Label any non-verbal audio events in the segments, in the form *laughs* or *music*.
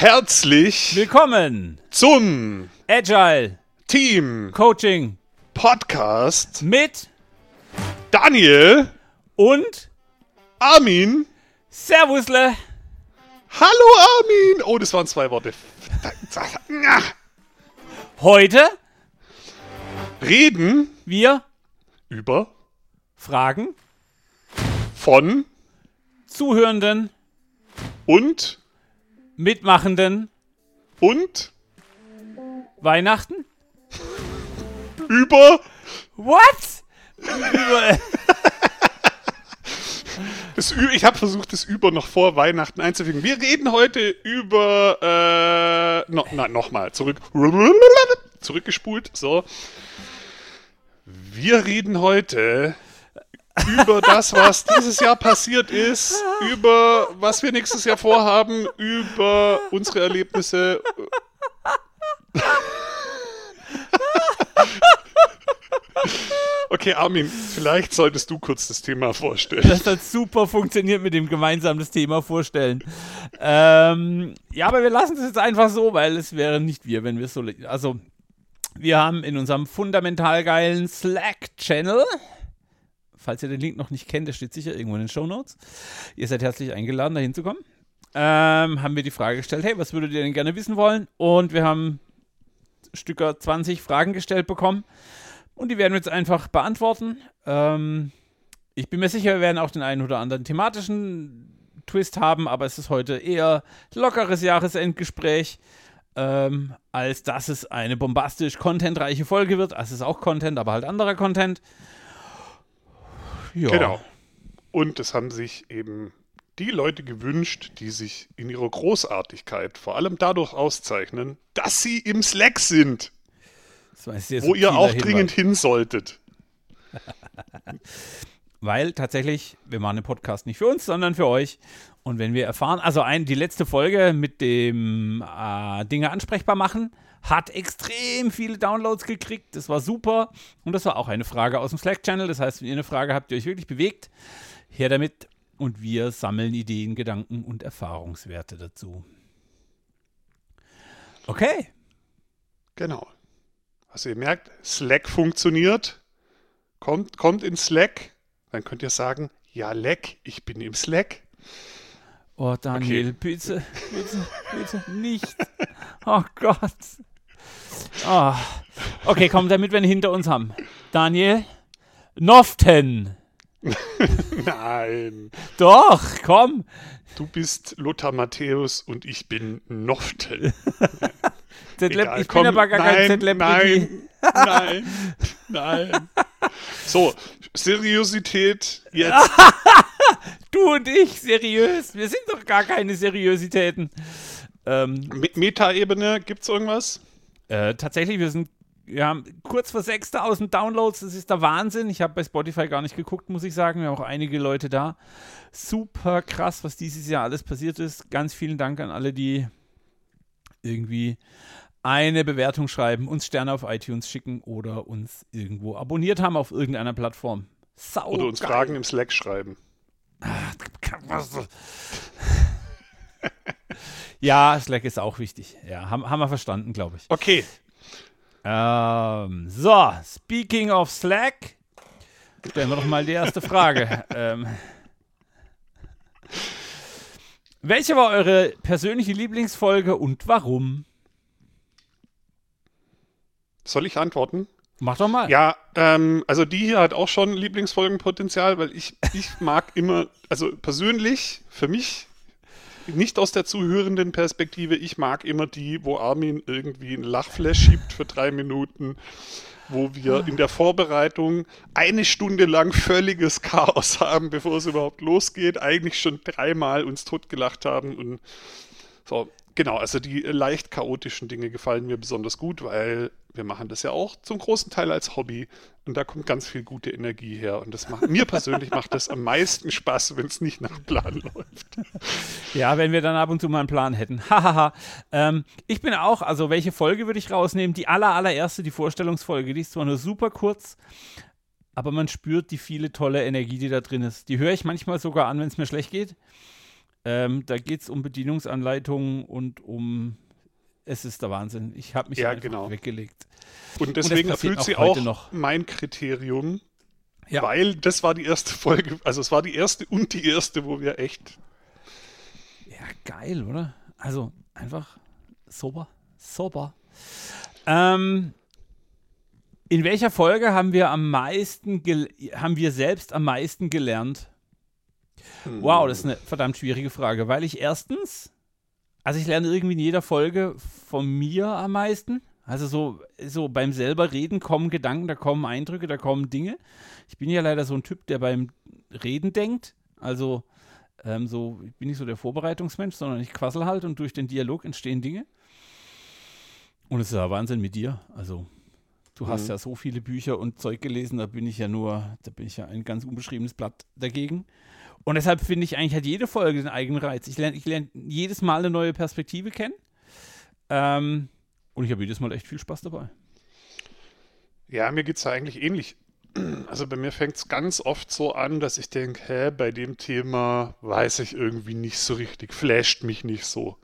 Herzlich Willkommen zum Agile Team Coaching Podcast mit Daniel, und Armin. Servusle. Hallo Armin. Oh, das waren zwei Worte. *laughs* Heute Reden wir über Fragen von Zuhörenden, und Mitmachenden und Weihnachten. über What? Über- das ich habe versucht, das über noch vor Weihnachten einzufügen. Wir reden heute über äh, no, na, nochmal zurück zurückgespult. So, wir reden heute über das, was dieses Jahr passiert ist, über was wir nächstes Jahr vorhaben, über unsere Erlebnisse. Okay, Armin, vielleicht solltest du kurz das Thema vorstellen. Das hat super funktioniert mit dem gemeinsam das Thema vorstellen. Ähm, ja, aber wir lassen es jetzt einfach so, weil es wäre nicht wir, wenn wir so. Also, wir haben in unserem fundamental geilen Slack-Channel, falls ihr den Link noch nicht kennt, der steht sicher irgendwo in den Show Notes. Ihr seid herzlich eingeladen, da hinzukommen. Ähm, haben wir die Frage gestellt: Hey, was würdet ihr denn gerne wissen wollen? Und wir haben Stücker 20 Fragen gestellt bekommen. Und die werden wir jetzt einfach beantworten. Ähm, ich bin mir sicher, wir werden auch den einen oder anderen thematischen Twist haben, aber es ist heute eher lockeres Jahresendgespräch, ähm, als dass es eine bombastisch contentreiche Folge wird. Also es ist auch Content, aber halt anderer Content. Ja. Genau. Und es haben sich eben die Leute gewünscht, die sich in ihrer Großartigkeit vor allem dadurch auszeichnen, dass sie im Slack sind, Das wo ihr auch Hinweis. dringend hin solltet. *laughs* Weil tatsächlich, wir machen den Podcast nicht für uns, sondern für euch. Und wenn wir erfahren, also ein, die letzte Folge mit dem äh, Dinge ansprechbar machen, hat extrem viele Downloads gekriegt. Das war super. Und das war auch eine Frage aus dem Slack-Channel. Das heißt, wenn ihr eine Frage habt, die euch wirklich bewegt, her damit. Und wir sammeln Ideen, Gedanken und Erfahrungswerte dazu. Okay. Genau. Also ihr merkt, Slack funktioniert. Kommt, kommt in Slack. Dann könnt ihr sagen, ja, leck, ich bin im Slack. Oh, Daniel, bitte, bitte, bitte nicht. Oh Gott. Oh. Okay, komm, damit wir ihn hinter uns haben. Daniel, Noften. *laughs* Nein, Doch, komm. du bist Lothar Matthäus und ich bin Noftel. *laughs* Egal, ich komm, bin aber gar kein nein, Zetlep-Wiki. Nein, nein, *laughs* nein. So, Seriosität jetzt. *laughs* Du und ich, seriös. Wir sind doch gar keine Seriositäten. Ähm, Me- Meta-Ebene, gibt's irgendwas? Äh, tatsächlich, wir sind wir haben kurz vor 6000 Downloads. Das ist der Wahnsinn. Ich habe bei Spotify gar nicht geguckt, muss ich sagen. Wir haben auch einige Leute da. Super krass, was dieses Jahr alles passiert ist. Ganz vielen Dank an alle, die irgendwie eine Bewertung schreiben, uns Sterne auf iTunes schicken oder uns irgendwo abonniert haben auf irgendeiner Plattform. Sau Oder uns geil. Fragen im Slack schreiben. *laughs* Ja, Slack ist auch wichtig. Ja, haben, haben wir verstanden, glaube ich. Okay, Ähm, so, speaking of Slack, stellen wir doch mal die erste Frage. *laughs* ähm, welche war eure persönliche Lieblingsfolge und warum? Soll ich antworten? Mach doch mal. Ja, ähm, also die hier hat auch schon Lieblingsfolgenpotenzial, weil ich, ich mag immer, also persönlich, für mich, nicht aus der zuhörenden Perspektive, ich mag immer die, wo Armin irgendwie ein Lachflash schiebt für drei Minuten, wo wir in der Vorbereitung eine Stunde lang völliges Chaos haben, bevor es überhaupt losgeht, eigentlich schon dreimal uns totgelacht haben und so. Genau, also die leicht chaotischen Dinge gefallen mir besonders gut, weil wir machen das ja auch zum großen Teil als Hobby und da kommt ganz viel gute Energie her und das macht mir persönlich macht das am meisten Spaß, wenn es nicht nach Plan *laughs* läuft. Ja, wenn wir dann ab und zu mal einen Plan hätten. *laughs* Hahaha. ähm, ich bin auch, also welche Folge würde ich rausnehmen? Die aller, allererste, die Vorstellungsfolge, die ist zwar nur super kurz, aber man spürt die viele tolle Energie, die da drin ist. Die höre ich manchmal sogar an, wenn es mir schlecht geht. Ähm, da geht es um Bedienungsanleitungen und um. Es ist der Wahnsinn. Ich habe mich Ja, einfach genau. weggelegt. Und deswegen erfüllt sie auch noch. mein Kriterium, Ja. weil das war die erste Folge, also es war die erste und die erste, wo wir echt Ja, geil, oder? Also einfach super, super. Ähm, in welcher Folge haben wir am meisten, haben wir selbst am meisten gelernt? Wow, das ist eine verdammt schwierige Frage, weil ich erstens, also ich lerne irgendwie in jeder Folge von mir am meisten. Also so, so beim selber Reden kommen Gedanken, da kommen Eindrücke, da kommen Dinge. Ich bin ja leider so ein Typ, der beim Reden denkt. Also ähm, so, ich bin nicht so der Vorbereitungsmensch, sondern ich quassel halt und durch den Dialog entstehen Dinge. Und es ist ja Wahnsinn mit dir. Also du hast Mhm. ja so viele Bücher und Zeug gelesen, da bin ich ja nur, da bin ich ja ein ganz unbeschriebenes Blatt dagegen. Und deshalb finde ich eigentlich hat jede Folge den eigenen Reiz. Ich lerne ich lern jedes Mal eine neue Perspektive kennen. Ähm, und ich habe jedes Mal echt viel Spaß dabei. Ja, mir geht es ja eigentlich ähnlich. Also bei mir fängt es ganz oft so an, dass ich denke, hä, bei dem Thema weiß ich irgendwie nicht so richtig, flasht mich nicht so.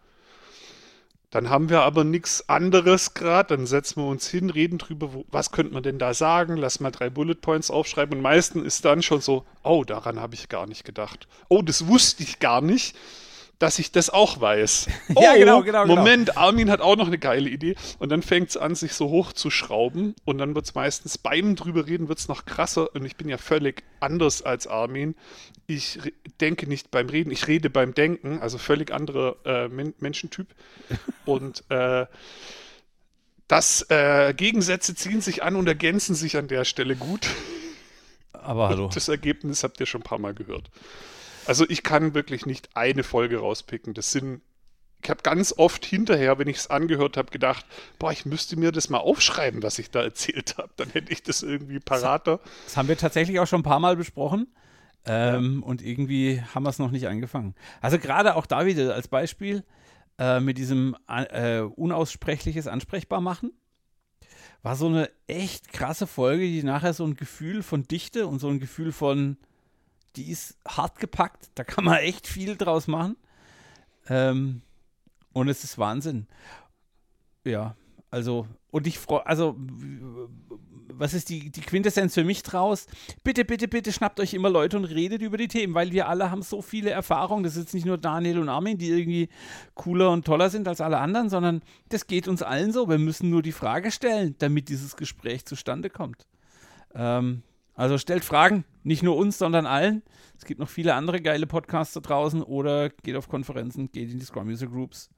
Dann haben wir aber nichts anderes gerade, dann setzen wir uns hin, reden drüber, wo, was könnte man denn da sagen, lass mal drei Bullet Points aufschreiben. Und meistens ist dann schon so, oh, daran habe ich gar nicht gedacht. Oh, das wusste ich gar nicht, dass ich das auch weiß. *laughs* Oh, Ja, genau, genau, genau. Moment, Armin hat auch noch eine geile Idee. Und dann fängt es an, sich so hochzuschrauben. Und dann wird es meistens beim drüber reden, wird es noch krasser. Und ich bin ja völlig anders als Armin. Ich denke nicht beim Reden, ich rede beim Denken. Also völlig anderer äh, Men Menschentyp. *laughs* Und äh, das äh, Gegensätze ziehen sich an und ergänzen sich an der Stelle gut. Aber *laughs* hallo. Das Ergebnis habt ihr schon ein paar Mal gehört. Also ich kann wirklich nicht eine Folge rauspicken. Das sind, ich habe ganz oft hinterher, wenn ich es angehört habe, gedacht, boah, ich müsste mir das mal aufschreiben, was ich da erzählt habe. Dann hätte ich das irgendwie parater. Das haben wir tatsächlich auch schon ein paar Mal besprochen. Ähm, Und irgendwie haben wir es noch nicht angefangen. Also gerade auch da wieder als Beispiel äh, mit diesem äh, unaussprechliches ansprechbar machen. War so eine echt krasse Folge, die nachher so ein Gefühl von Dichte und so ein Gefühl von, die ist hart gepackt. Da kann man echt viel draus machen. Ähm, und es ist Wahnsinn. Ja, also, und ich freue, also, was ist die, die Quintessenz für mich draus? Bitte, bitte, bitte schnappt euch immer Leute und redet über die Themen, weil wir alle haben so viele Erfahrungen. Das ist jetzt nicht nur Daniel und Armin, die irgendwie cooler und toller sind als alle anderen, sondern das geht uns allen so. Wir müssen nur die Frage stellen, damit dieses Gespräch zustande kommt. Ähm, also stellt Fragen, nicht nur uns, sondern allen. Es gibt noch viele andere geile Podcasts da draußen oder geht auf Konferenzen, geht in die Scrum User Groups.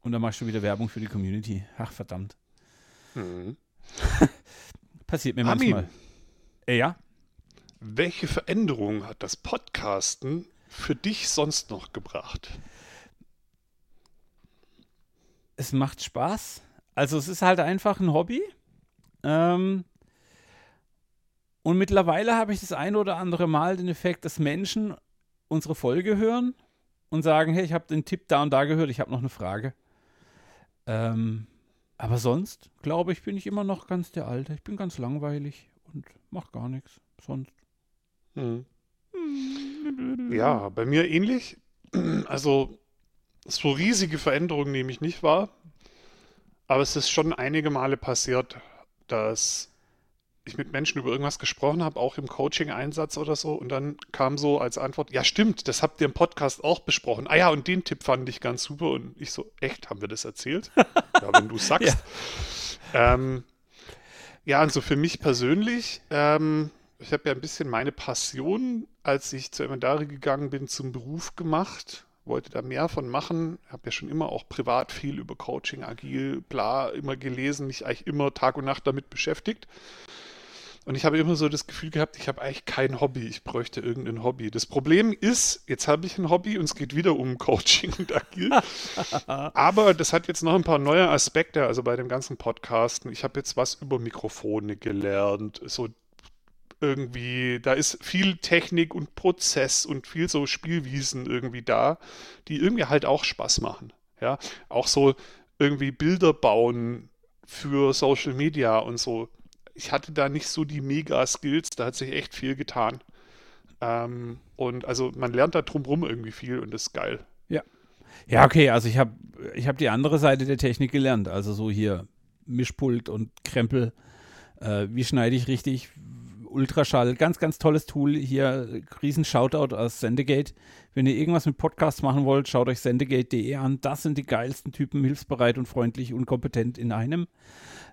Und dann machst du wieder Werbung für die Community. Ach, verdammt. *laughs* Passiert mir Armin. manchmal. Äh, ja? Welche Veränderung hat das Podcasten für dich sonst noch gebracht? Es macht Spaß. Also es ist halt einfach ein Hobby. Ähm, und mittlerweile habe ich das ein oder andere Mal den Effekt, dass Menschen unsere Folge hören und sagen, hey, ich habe den Tipp da und da gehört, ich habe noch eine Frage. Ähm, aber sonst, glaube ich, bin ich immer noch ganz der Alte. Ich bin ganz langweilig und mach gar nichts. Sonst. Hm. Ja, bei mir ähnlich. *clears throat* Also, so riesige Veränderungen nehme ich nicht wahr. Aber es ist schon einige Male passiert, dass ich mit Menschen über irgendwas gesprochen habe, auch im Coaching-Einsatz oder so. Und dann kam so als Antwort, ja stimmt, das habt ihr im Podcast auch besprochen. Ah ja, und den Tipp fand ich ganz super. Und ich so, echt, haben wir das erzählt? *laughs* ja, wenn du sagst. Ähm, ja, und so für mich persönlich, ähm, ich habe ja ein bisschen meine Passion, als ich zur Emendare gegangen bin, zum Beruf gemacht. Wollte da mehr von machen. Habe ja schon immer auch privat viel über Coaching, agil, bla, immer gelesen, mich eigentlich immer Tag und Nacht damit beschäftigt. Und ich habe immer so das Gefühl gehabt, ich habe eigentlich kein Hobby, ich bräuchte irgendein Hobby. Das Problem ist, jetzt habe ich ein Hobby und es geht wieder um Coaching und Agil. *laughs* Aber das hat jetzt noch ein paar neue Aspekte, also bei dem ganzen Podcasten. Ich habe jetzt was über Mikrofone gelernt, so irgendwie, da ist viel Technik und Prozess und viel so Spielwiesen irgendwie da, die irgendwie halt auch Spaß machen. Ja, auch so irgendwie Bilder bauen für Social Media und so. Ich hatte da nicht so die Mega-Skills, da hat sich echt viel getan. Ähm, Und also man lernt da drumrum irgendwie viel und das ist geil. Ja. Ja, okay, also ich habe ich hab die andere Seite der Technik gelernt. Also so hier Mischpult und Krempel. Äh, wie schneide ich richtig? Ultraschall, ganz, ganz tolles Tool. Hier, riesen Shoutout aus Sendegate. Wenn ihr irgendwas mit Podcasts machen wollt, schaut euch sendegate.de an. Das sind die geilsten Typen, hilfsbereit und freundlich und kompetent in einem.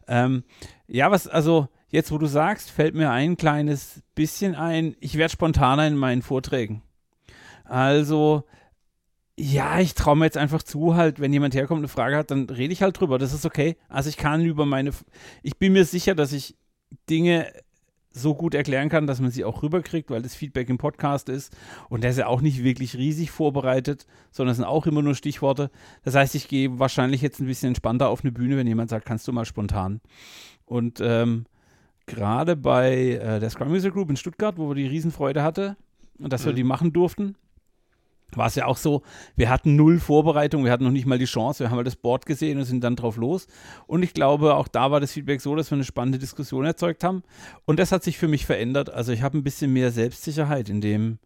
Ähm, ja, was, also jetzt, wo du sagst, fällt mir ein kleines bisschen ein. Ich werde spontaner in meinen Vorträgen. Also, ja, ich traue mir jetzt einfach zu, halt, wenn jemand herkommt und eine Frage hat, dann rede ich halt drüber. Das ist okay. Also ich kann über meine, ich bin mir sicher, dass ich Dinge so gut erklären kann, dass man sie auch rüberkriegt, weil das Feedback im Podcast ist. Und der ist ja auch nicht wirklich riesig vorbereitet, sondern es sind auch immer nur Stichworte. Das heißt, ich gehe wahrscheinlich jetzt ein bisschen entspannter auf eine Bühne, wenn jemand sagt, kannst du mal spontan. Und ähm, gerade bei äh, der Scrum Music Group in Stuttgart, wo wir die Riesenfreude hatte und dass mhm. wir die machen durften, war es ja auch so, wir hatten null Vorbereitung, wir hatten noch nicht mal die Chance, wir haben halt das Board gesehen und sind dann drauf los. Und ich glaube, auch da war das Feedback so, dass wir eine spannende Diskussion erzeugt haben. Und das hat sich für mich verändert. Also ich habe ein bisschen mehr Selbstsicherheit in dem,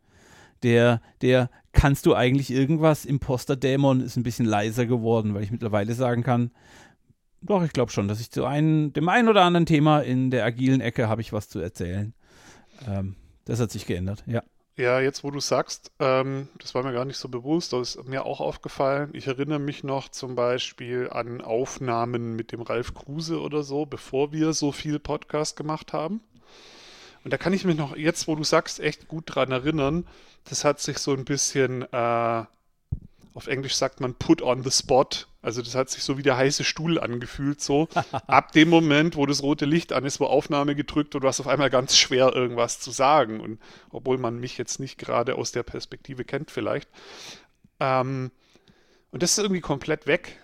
der, der, kannst du eigentlich irgendwas? Imposter-Dämon ist ein bisschen leiser geworden, weil ich mittlerweile sagen kann, doch, ich glaube schon, dass ich zu einem, dem einen oder anderen Thema in der agilen Ecke habe ich was zu erzählen. Ähm, das hat sich geändert, ja. Ja, jetzt wo du sagst, ähm, das war mir gar nicht so bewusst, das ist mir auch aufgefallen. Ich erinnere mich noch zum Beispiel an Aufnahmen mit dem Ralf Kruse oder so, bevor wir so viel Podcast gemacht haben. Und da kann ich mich noch, jetzt wo du sagst, echt gut dran erinnern. Das hat sich so ein bisschen äh, auf Englisch sagt man put on the spot. Also das hat sich so wie der heiße Stuhl angefühlt, so. *laughs* Ab dem Moment, wo das rote Licht an ist, wo Aufnahme gedrückt und du hast auf einmal ganz schwer irgendwas zu sagen. Und obwohl man mich jetzt nicht gerade aus der Perspektive kennt vielleicht. Ähm, und das ist irgendwie komplett weg.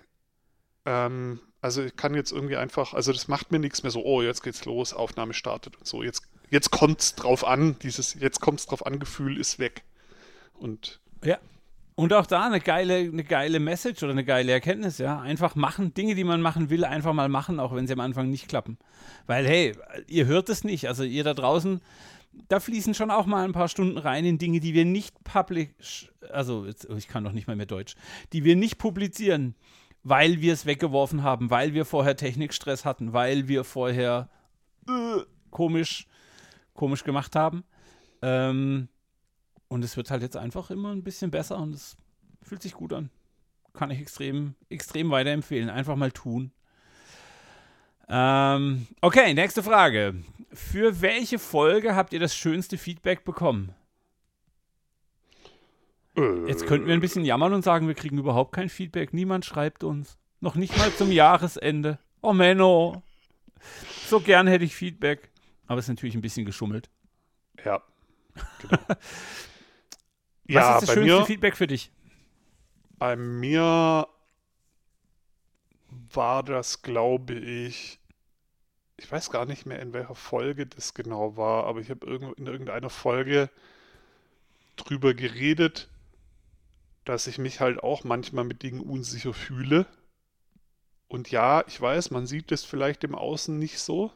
Ähm, also ich kann jetzt irgendwie einfach, also das macht mir nichts mehr so, oh, jetzt geht's los, Aufnahme startet und so. Jetzt, jetzt kommt's drauf an, dieses jetzt kommt's drauf an, Gefühl ist weg. Und ja, und auch da eine geile, eine geile Message oder eine geile Erkenntnis, ja. Einfach machen, Dinge, die man machen will, einfach mal machen, auch wenn sie am Anfang nicht klappen. Weil, hey, ihr hört es nicht. Also ihr da draußen, da fließen schon auch mal ein paar Stunden rein in Dinge, die wir nicht publish, also jetzt, ich kann doch nicht mal mehr Deutsch, die wir nicht publizieren, weil wir es weggeworfen haben, weil wir vorher Technikstress hatten, weil wir vorher äh, komisch, komisch gemacht haben. Ähm, und es wird halt jetzt einfach immer ein bisschen besser und es fühlt sich gut an. Kann ich extrem, extrem weiterempfehlen. Einfach mal tun. Ähm, okay, nächste Frage. Für welche Folge habt ihr das schönste Feedback bekommen? Jetzt könnten wir ein bisschen jammern und sagen, wir kriegen überhaupt kein Feedback. Niemand schreibt uns. Noch nicht mal zum Jahresende. Oh Menno. So gern hätte ich Feedback. Aber es ist natürlich ein bisschen geschummelt. Ja. Genau. *laughs* Ja, Was ist das schönste mir, Feedback für dich? Bei mir war das, glaube ich, ich weiß gar nicht mehr, in welcher Folge das genau war, aber ich habe in irgendeiner Folge drüber geredet, dass ich mich halt auch manchmal mit Dingen unsicher fühle. Und ja, ich weiß, man sieht das vielleicht im Außen nicht so.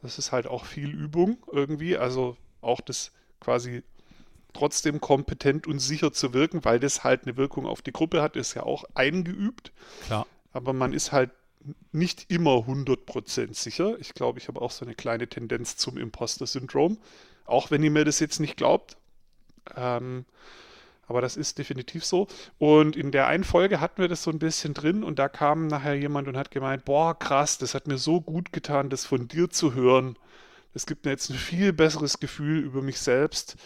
Das ist halt auch viel Übung irgendwie. Also auch das quasi trotzdem kompetent und sicher zu wirken, weil das halt eine Wirkung auf die Gruppe hat, ist ja auch eingeübt. Klar. Aber man ist halt nicht immer 100% sicher. Ich glaube, ich habe auch so eine kleine Tendenz zum Imposter-Syndrom. Auch wenn ihr mir das jetzt nicht glaubt. Ähm, aber das ist definitiv so. Und in der einen Folge hatten wir das so ein bisschen drin und da kam nachher jemand und hat gemeint, boah, krass, das hat mir so gut getan, das von dir zu hören. Es gibt mir jetzt ein viel besseres Gefühl über mich selbst.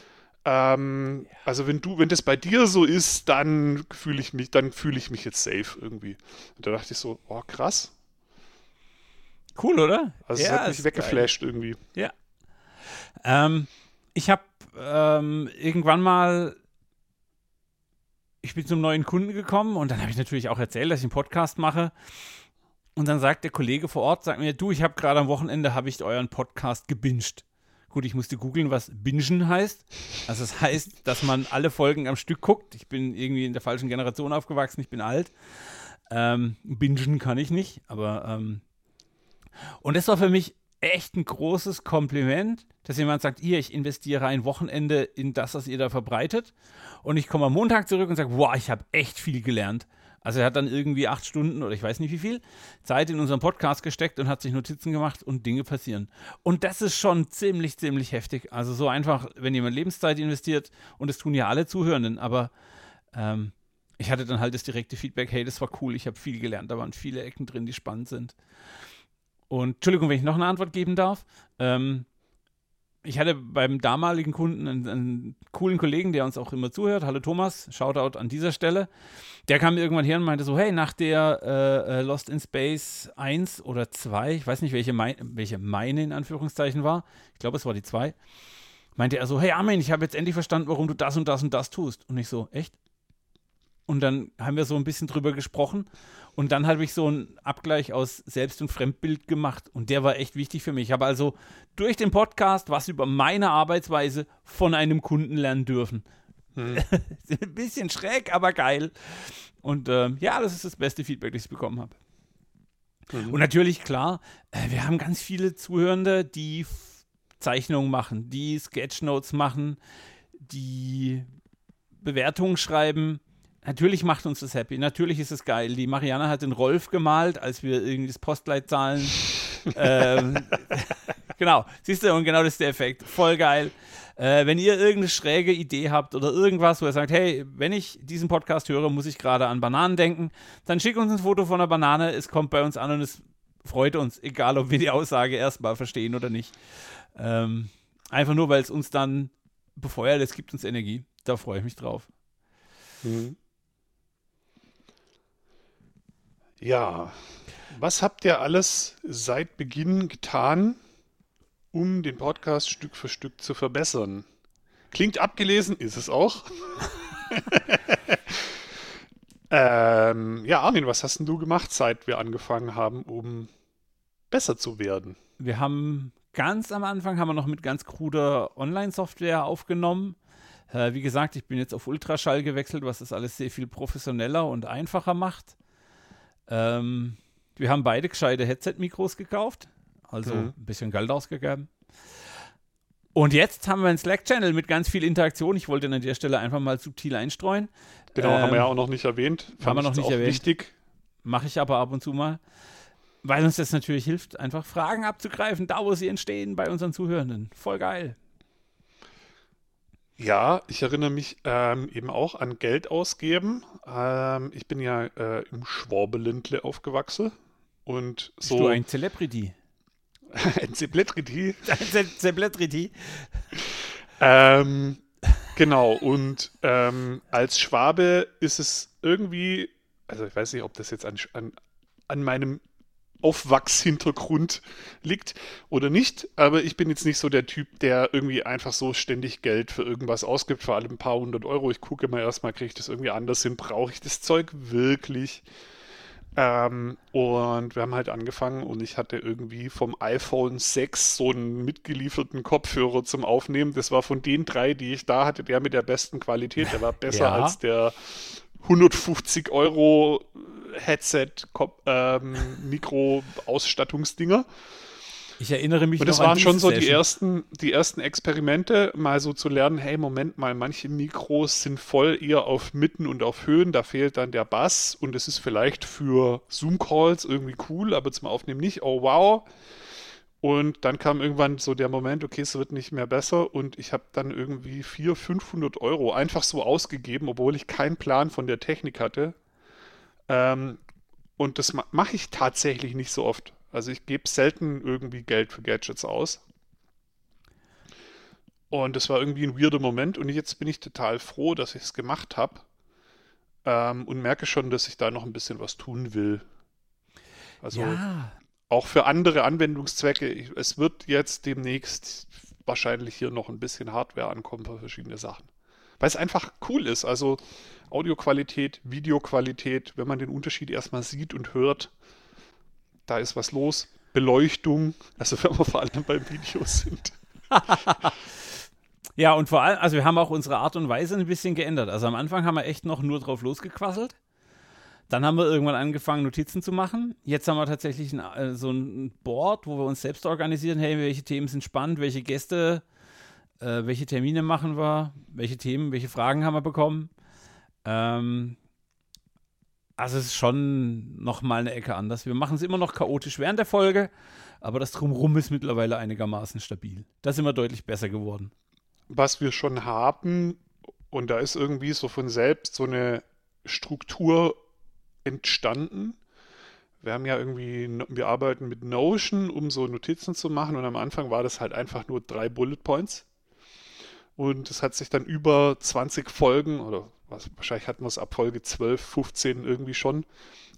Ähm, ja. Also wenn du, wenn das bei dir so ist, dann fühle ich mich, dann fühle ich mich jetzt safe irgendwie. Und da dachte ich so, oh krass. Cool, oder? Also ja, es hat mich weggeflasht geil. irgendwie. Ja. Ähm, ich habe ähm, irgendwann mal, ich bin zum neuen Kunden gekommen und dann habe ich natürlich auch erzählt, dass ich einen Podcast mache. Und dann sagt der Kollege vor Ort, sagt mir, du, ich habe gerade am Wochenende, habe ich euren Podcast gebinged. Gut, ich musste googeln, was Bingen heißt. Also das heißt, dass man alle Folgen am Stück guckt. Ich bin irgendwie in der falschen Generation aufgewachsen, ich bin alt. Ähm, Bingen kann ich nicht, aber ähm, und das war für mich echt ein großes Kompliment, dass jemand sagt, hier, ich investiere ein Wochenende in das, was ihr da verbreitet. Und ich komme am Montag zurück und sage, wow, ich habe echt viel gelernt. Also er hat dann irgendwie acht Stunden oder ich weiß nicht wie viel Zeit in unseren Podcast gesteckt und hat sich Notizen gemacht und Dinge passieren. Und das ist schon ziemlich, ziemlich heftig. Also so einfach, wenn jemand Lebenszeit investiert und das tun ja alle Zuhörenden, aber ähm, ich hatte dann halt das direkte Feedback, hey, das war cool, ich habe viel gelernt, da waren viele Ecken drin, die spannend sind. Und Entschuldigung, wenn ich noch eine Antwort geben darf. Ähm, ich hatte beim damaligen Kunden einen, einen, coolen Kollegen, der uns auch immer zuhört. Hallo Thomas, Shoutout an dieser Stelle. Der kam irgendwann her und meinte so, hey, nach der äh, äh Lost in Space 1 oder 2, ich weiß nicht, welche, mein, welche meine in Anführungszeichen war, ich glaube, es war die 2, meinte er so, hey Armin, ich habe jetzt endlich verstanden, warum du das und das und das tust. Und ich so, echt? Und dann haben wir so ein bisschen drüber gesprochen. Und dann habe ich so einen Abgleich aus Selbst- und Fremdbild gemacht. Und der war echt wichtig für mich. Ich habe also durch den Podcast was über meine Arbeitsweise von einem Kunden lernen dürfen. Hm. *laughs* ein bisschen schräg, aber geil. Und äh, ja, das ist das beste Feedback, das ich bekommen habe. Mhm. Und natürlich, klar, äh, wir haben ganz viele Zuhörende, die Zeichnungen machen, die Sketchnotes machen, die Bewertungen schreiben. Natürlich macht uns das happy. Natürlich ist es geil. Die Mariana hat den Rolf gemalt, als wir irgendwie das Postleitzahlen. *laughs* ähm, *laughs* genau, siehst du, und genau das ist der Effekt. Voll geil. Äh, wenn ihr irgendeine schräge Idee habt oder irgendwas, wo ihr sagt, hey, wenn ich diesen Podcast höre, muss ich gerade an Bananen denken, dann schickt uns ein Foto von einer Banane. Es kommt bei uns an und es freut uns, egal ob wir die Aussage erstmal verstehen oder nicht. Ähm, einfach nur, weil es uns dann befeuert, es gibt uns Energie. Da freue ich mich drauf. Mhm. Ja, was habt ihr alles seit Beginn getan, um den Podcast Stück für Stück zu verbessern? Klingt abgelesen, ist es auch. *laughs* ähm, ja, Armin, was hast denn du gemacht, seit wir angefangen haben, um besser zu werden? Wir haben ganz am Anfang haben wir noch mit ganz kruder Online-Software aufgenommen. Äh, wie gesagt, ich bin jetzt auf Ultraschall gewechselt, was das alles sehr viel professioneller und einfacher macht. Ähm, wir haben beide gescheite Headset-Mikros gekauft, also mhm. ein bisschen Geld ausgegeben. Und jetzt haben wir einen Slack-Channel mit ganz viel Interaktion. Ich wollte an der Stelle einfach mal subtil einstreuen. Genau, ähm, haben wir ja auch noch nicht erwähnt. Fand haben wir noch nicht erwähnt. Wichtig. Mache ich aber ab und zu mal. Weil uns das natürlich hilft, einfach Fragen abzugreifen, da wo sie entstehen bei unseren Zuhörenden. Voll geil. Ja, ich erinnere mich ähm, eben auch an Geld ausgeben. Ähm, ich bin ja äh, im Schwabelindle aufgewachsen und so. Bist du ein Celebrity? *laughs* ein Celebrity? *laughs* Ein Celebrity? ähm, genau, und ähm, als Schwabe ist es irgendwie, also ich weiß nicht, ob das jetzt an, an, an meinem Aufwachshintergrund liegt oder nicht. Aber ich bin jetzt nicht so der Typ, der irgendwie einfach so ständig Geld für irgendwas ausgibt, vor allem ein paar hundert Euro. Ich gucke mal erstmal, kriege ich das irgendwie anders hin? Brauche ich das Zeug wirklich? Ähm, und wir haben halt angefangen und ich hatte irgendwie vom iPhone 6 so einen mitgelieferten Kopfhörer zum Aufnehmen. Das war von den drei, die ich da hatte, der mit der besten Qualität. Der war besser ja. als der 150 Euro Headset, ähm. Ich erinnere mich Und das waren schon so die ersten, die ersten Experimente, mal so zu lernen, hey, Moment mal, manche Mikros sind voll eher auf Mitten und auf Höhen, da fehlt dann der Bass und es ist vielleicht für Zoom-Calls irgendwie cool, aber zum Aufnehmen nicht. Oh wow. Und dann kam irgendwann so der Moment, okay, es wird nicht mehr besser und ich habe dann irgendwie 400, 500 Euro einfach so ausgegeben, obwohl ich keinen Plan von der Technik hatte. Ähm, und das ma mache ich tatsächlich nicht so oft. Also ich gebe selten irgendwie Geld für Gadgets aus. Und das war irgendwie ein weirder Moment und jetzt bin ich total froh, dass ich es gemacht habe. Ähm, und merke schon, dass ich da noch ein bisschen was tun will. Also ja auch für andere Anwendungszwecke. Es wird jetzt demnächst wahrscheinlich hier noch ein bisschen Hardware ankommen für verschiedene Sachen. Weil es einfach cool ist. Also Audioqualität, Videoqualität, wenn man den Unterschied erstmal sieht und hört, da ist was los. Beleuchtung, also *laughs* wenn wir vor allem beim Video sind. *laughs* ja, und vor allem, also wir haben auch unsere Art und Weise ein bisschen geändert. Also am Anfang haben wir echt noch nur drauf losgequasselt. Dann haben wir irgendwann angefangen, Notizen zu machen. Jetzt haben wir tatsächlich ein, äh, so ein Board, wo wir uns selbst organisieren. Hey, welche Themen sind spannend, welche Gäste, äh, welche Termine machen wir, welche Themen, welche Fragen haben wir bekommen. Ähm, also es ist schon noch mal eine Ecke anders. Wir machen es immer noch chaotisch während der Folge, aber das Drumrum ist mittlerweile einigermaßen stabil. Da sind wir deutlich besser geworden. Was wir schon haben, und da ist irgendwie so von selbst so eine Struktur entstanden. Wir haben ja irgendwie, wir arbeiten mit Notion, um so Notizen zu machen und am Anfang war das halt einfach nur drei Bullet Points. Und es hat sich dann über 20 Folgen oder was, wahrscheinlich hatten wir es ab Folge 12, 15 irgendwie schon,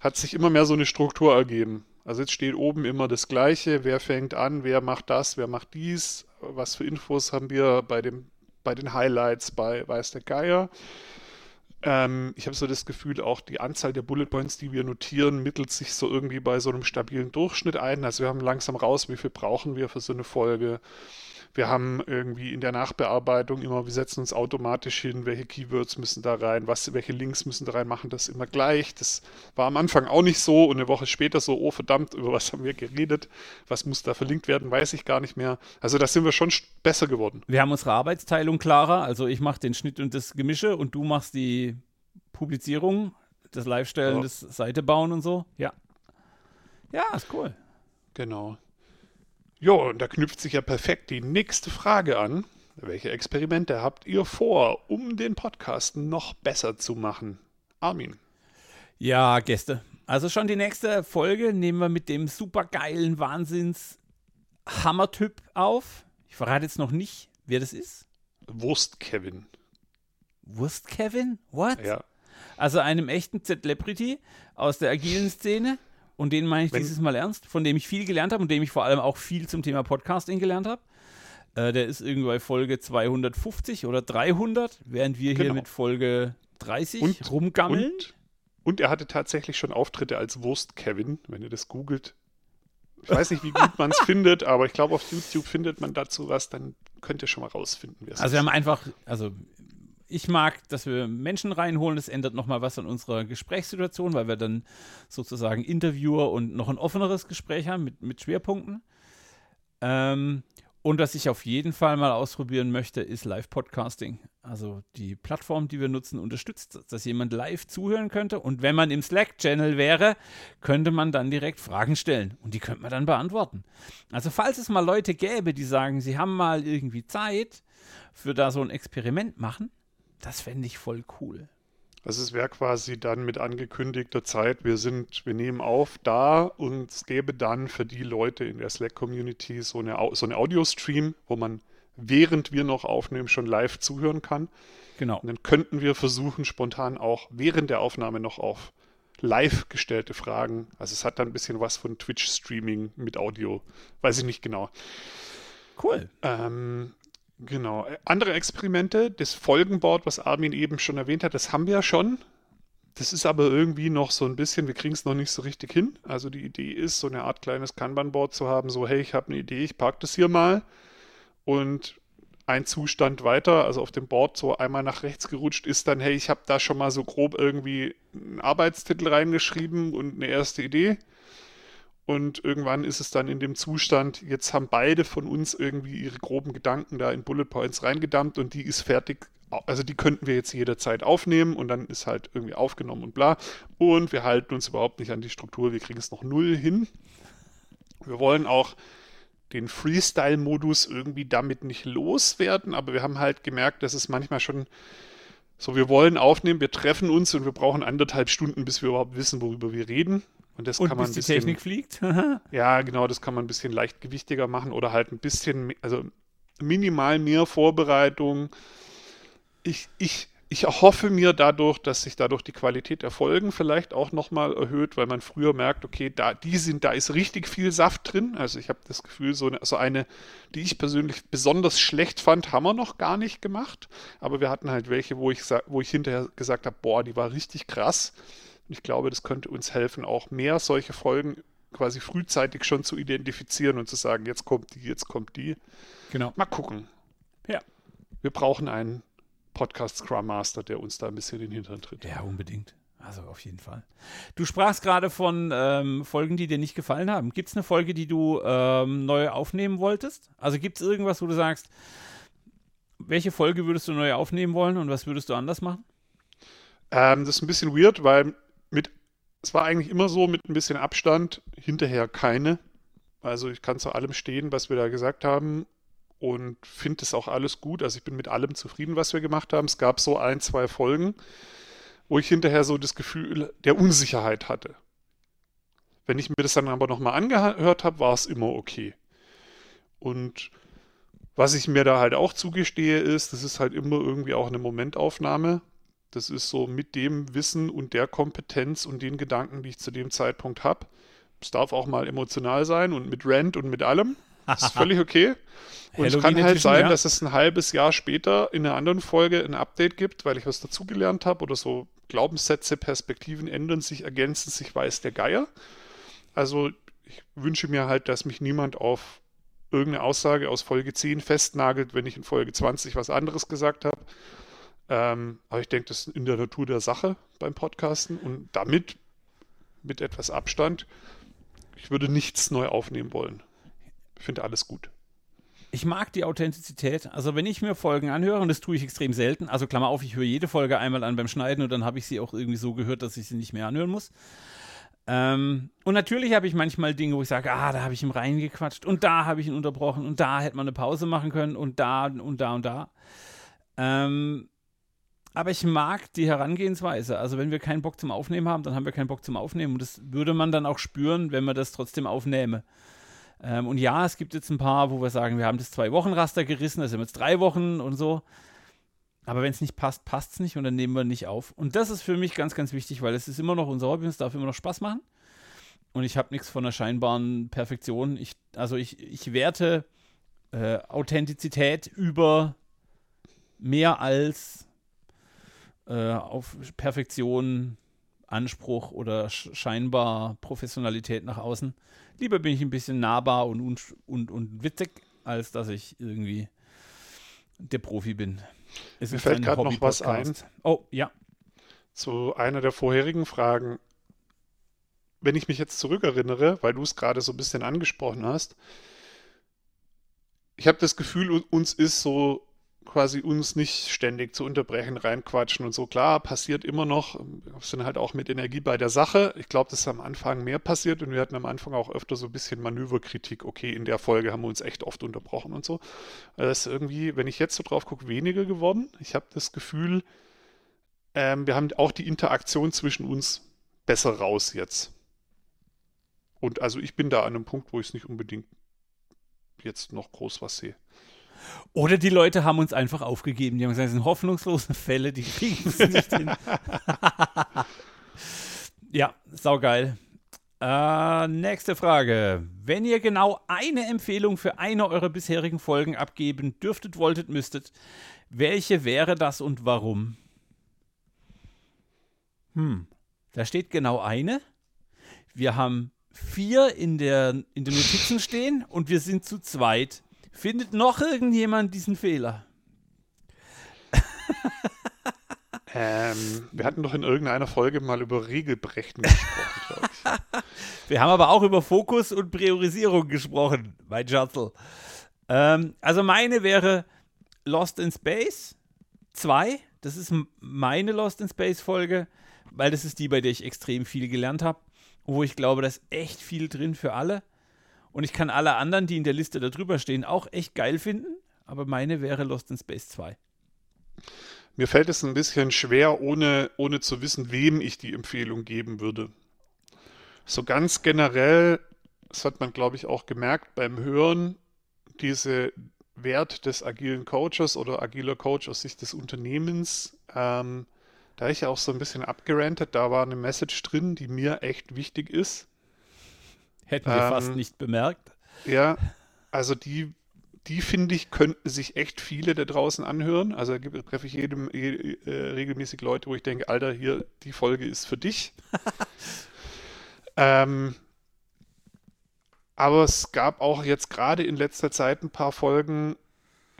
hat sich immer mehr so eine Struktur ergeben. Also jetzt steht oben immer das Gleiche, wer fängt an, wer macht das, wer macht dies, was für Infos haben wir bei, dem, bei den Highlights bei Weiß der Geier. Ähm, ich habe so das Gefühl, auch die Anzahl der Bullet Points, die wir notieren, mittelt sich so irgendwie bei so einem stabilen Durchschnitt ein. Also wir haben langsam raus, wie viel brauchen wir für so eine Folge. Wir haben irgendwie in der Nachbearbeitung immer, wir setzen uns automatisch hin, welche Keywords müssen da rein, was, welche Links müssen da rein, machen das immer gleich. Das war am Anfang auch nicht so und eine Woche später so, oh verdammt, über was haben wir geredet, was muss da verlinkt werden, weiß ich gar nicht mehr. Also da sind wir schon besser geworden. Wir haben unsere Arbeitsteilung klarer, also ich mache den Schnitt und das Gemische und du machst die Publizierung, das Live-Stellen, ja. das Seite bauen und so. Ja. Ja, ist cool. Genau. Jo, und da knüpft sich ja perfekt die nächste Frage an. Welche Experimente habt ihr vor, um den Podcast noch besser zu machen? Armin. Ja, Gäste. Also schon die nächste Folge nehmen wir mit dem supergeilen Wahnsinns-Hammer-Typ auf. Ich verrate jetzt noch nicht, wer das ist. Wurst-Kevin. Wurst-Kevin? What? Ja. Also einem echten Celebrity aus der agilen Szene und den meine ich Wenn, dieses Mal ernst, von dem ich viel gelernt habe und dem ich vor allem auch viel zum Thema Podcasting gelernt habe. Äh, der ist irgendwie bei Folge 250 oder 300, während wir genau. hier mit Folge 30 und, rumgammeln. Und, und, er hatte tatsächlich schon Auftritte als Wurst-Kevin, wenn ihr das googelt. Ich weiß nicht, wie gut *laughs* man es findet, aber ich glaube, auf YouTube findet man dazu was, dann könnt ihr schon mal rausfinden, wer es Also, wir haben einfach, also ich mag, dass wir Menschen reinholen. Das ändert nochmal was an unserer Gesprächssituation, weil wir dann sozusagen Interviewer und noch ein offeneres Gespräch haben mit, mit Schwerpunkten. Ähm, und was ich auf jeden Fall mal ausprobieren möchte, ist Live-Podcasting. Also die Plattform, die wir nutzen, unterstützt, dass jemand live zuhören könnte. Und wenn man im Slack-Channel wäre, könnte man dann direkt Fragen stellen. Und die könnte man dann beantworten. Also falls es mal Leute gäbe, die sagen, sie haben mal irgendwie Zeit für da so ein Experiment machen, das fände ich voll cool. Also es wäre quasi dann mit angekündigter Zeit, wir sind, wir nehmen auf da und es gäbe dann für die Leute in der Slack-Community so eine, so eine Audio-Stream, wo man während wir noch aufnehmen schon live zuhören kann. Genau. Und dann könnten wir versuchen, spontan auch während der Aufnahme noch auf live gestellte Fragen. Also es hat dann ein bisschen was von Twitch-Streaming mit Audio. Weiß ich nicht genau. Cool. Ähm, Genau. Äh, andere Experimente, das Folgenboard, was Armin eben schon erwähnt hat, das haben wir ja schon. Das ist aber irgendwie noch so ein bisschen, wir kriegen es noch nicht so richtig hin. Also die Idee ist, so eine Art kleines Kanban-Board zu haben, so hey, ich habe eine Idee, ich parke das hier mal und ein Zustand weiter, also auf dem Board so einmal nach rechts gerutscht, ist dann, hey, ich habe da schon mal so grob irgendwie einen Arbeitstitel reingeschrieben und eine erste Idee. Und irgendwann ist es dann in dem Zustand, jetzt haben beide von uns irgendwie ihre groben Gedanken da in Bullet Points reingedammt und die ist fertig. Also die könnten wir jetzt jederzeit aufnehmen und dann ist halt irgendwie aufgenommen und bla. Und wir halten uns überhaupt nicht an die Struktur, wir kriegen es noch null hin. Wir wollen auch den Freestyle-Modus irgendwie damit nicht loswerden, aber wir haben halt gemerkt, dass es manchmal schon so, wir wollen aufnehmen, wir treffen uns und wir brauchen anderthalb Stunden, bis wir überhaupt wissen, worüber wir reden. Und das und kann man bis bisschen, die Technik fliegt. *laughs* ja, genau, das kann man ein bisschen leichtgewichtiger machen oder halt ein bisschen, also minimal mehr Vorbereitung. Ich, ich, ich erhoffe mir dadurch, dass sich dadurch die Qualität der Folgen vielleicht auch nochmal erhöht, weil man früher merkt, okay, da, die sind, da ist richtig viel Saft drin. Also ich habe das Gefühl, so eine, so eine, die ich persönlich besonders schlecht fand, haben wir noch gar nicht gemacht. Aber wir hatten halt welche, wo ich, wo ich hinterher gesagt habe, boah, die war richtig krass. Und ich glaube, das könnte uns helfen, auch mehr solche Folgen quasi frühzeitig schon zu identifizieren und zu sagen, jetzt kommt die, jetzt kommt die. Genau. Mal gucken. Ja. Wir brauchen einen Podcast Scrum Master, der uns da ein bisschen in den Hintern tritt. Ja, unbedingt. Also auf jeden Fall. Du sprachst gerade von ähm, Folgen, die dir nicht gefallen haben. Gibt es eine Folge, die du ähm, neu aufnehmen wolltest? Also gibt es irgendwas, wo du sagst, welche Folge würdest du neu aufnehmen wollen und was würdest du anders machen? Ähm, das ist ein bisschen weird, weil mit, es war eigentlich immer so mit ein bisschen Abstand, hinterher keine. Also ich kann zu allem stehen, was wir da gesagt haben und finde es auch alles gut. Also ich bin mit allem zufrieden, was wir gemacht haben. Es gab so ein, zwei Folgen, wo ich hinterher so das Gefühl der Unsicherheit hatte. Wenn ich mir das dann aber nochmal angehört habe, war es immer okay. Und was ich mir da halt auch zugestehe, ist, das ist halt immer irgendwie auch eine Momentaufnahme. Das ist so mit dem Wissen und der Kompetenz und den Gedanken, die ich zu dem Zeitpunkt habe. Es darf auch mal emotional sein und mit Rant und mit allem. Das ist *laughs* völlig okay. Und es kann halt sein, ja. dass es ein halbes Jahr später in einer anderen Folge ein Update gibt, weil ich was dazugelernt habe oder so Glaubenssätze, Perspektiven ändern sich, ergänzen sich, weiß der Geier. Also ich wünsche mir halt, dass mich niemand auf irgendeine Aussage aus Folge 10 festnagelt, wenn ich in Folge 20 was anderes gesagt habe. Ähm, aber ich denke, das ist in der Natur der Sache beim Podcasten und damit mit etwas Abstand. Ich würde nichts neu aufnehmen wollen. Ich finde alles gut ich mag die Authentizität. Also wenn ich mir Folgen anhöre, und das tue ich extrem selten, also Klammer auf, ich höre jede Folge einmal an beim Schneiden und dann habe ich sie auch irgendwie so gehört, dass ich sie nicht mehr anhören muss. Ähm, und natürlich habe ich manchmal Dinge, wo ich sage, ah, da habe ich ihm reingequatscht und da habe ich ihn unterbrochen und da hätte man eine Pause machen können und da und da und da. Ähm, aber ich mag die Herangehensweise. Also wenn wir keinen Bock zum Aufnehmen haben, dann haben wir keinen Bock zum Aufnehmen. Und das würde man dann auch spüren, wenn man das trotzdem aufnehme. Ähm, und ja, es gibt jetzt ein paar, wo wir sagen, wir haben das zwei Wochen Raster gerissen, das sind jetzt drei Wochen und so. Aber wenn es nicht passt, passt es nicht und dann nehmen wir nicht auf. Und das ist für mich ganz, ganz wichtig, weil es ist immer noch unser Hobby und es darf immer noch Spaß machen. Und ich habe nichts von einer scheinbaren Perfektion. Ich, also ich, ich werte äh, Authentizität über mehr als äh, auf Perfektion, Anspruch oder scheinbar Professionalität nach außen. Lieber bin ich ein bisschen nahbar und, und, und, witzig, als dass ich irgendwie der Profi bin. Es Mir fällt gerade noch was ein. Oh, ja. Zu einer der vorherigen Fragen. Wenn ich mich jetzt zurückerinnere, weil du es gerade so ein bisschen angesprochen hast, ich habe das Gefühl, uns ist so quasi uns nicht ständig zu unterbrechen, reinquatschen und so. Klar, passiert immer noch, wir sind halt auch mit Energie bei der Sache. Ich glaube, dass ist am Anfang mehr passiert und wir hatten am Anfang auch öfter so ein bisschen Manöverkritik. Okay, in der Folge haben wir uns echt oft unterbrochen und so. Das ist irgendwie, wenn ich jetzt so drauf gucke, weniger geworden. Ich habe das Gefühl, ähm, wir haben auch die Interaktion zwischen uns besser raus jetzt. Und also ich bin da an einem Punkt, wo ich es nicht unbedingt jetzt noch groß was sehe. Oder die Leute haben uns einfach aufgegeben. Die haben gesagt, das sind hoffnungslose Fälle, die kriegen es nicht hin. *laughs* ja, saugeil. Äh, nächste Frage. Wenn ihr genau eine Empfehlung für eine eurer bisherigen Folgen abgeben dürftet, wolltet, müsstet, welche wäre das und warum? Hm, da steht genau eine. Wir haben vier in, der, in den Notizen stehen und wir sind zu zweit. Findet noch irgendjemand diesen Fehler? ähm, wir hatten doch in irgendeiner Folge mal über Regelbrechen gesprochen, *laughs* wir haben aber auch über Fokus und Priorisierung gesprochen, mein Schatzel. Ähm, also meine wäre Lost in Space 2. Das ist meine Lost in Space Folge, weil das ist die, bei der ich extrem viel gelernt habe. Wo ich glaube, da ist echt viel drin für alle. Und ich kann alle anderen, die in der Liste da drüber stehen, auch echt geil finden. Aber meine wäre Lost in Space 2. Mir fällt es ein bisschen schwer, ohne, ohne zu wissen, wem ich die Empfehlung geben würde. So ganz generell, das hat man, glaube ich, auch gemerkt beim Hören, diese Wert des agilen Coaches oder agiler Coach aus Sicht des Unternehmens, ähm, da ich ja auch so ein bisschen abgerantet, da war eine Message drin, die mir echt wichtig ist. Hätten wir ähm, fast nicht bemerkt. Ja, also die, die finde ich, könnten sich echt viele da draußen anhören. Also da treffe ich jedem je, äh, regelmäßig Leute, wo ich denke, Alter, hier, die Folge ist für dich. *laughs* ähm, aber es gab auch jetzt gerade in letzter Zeit ein paar Folgen,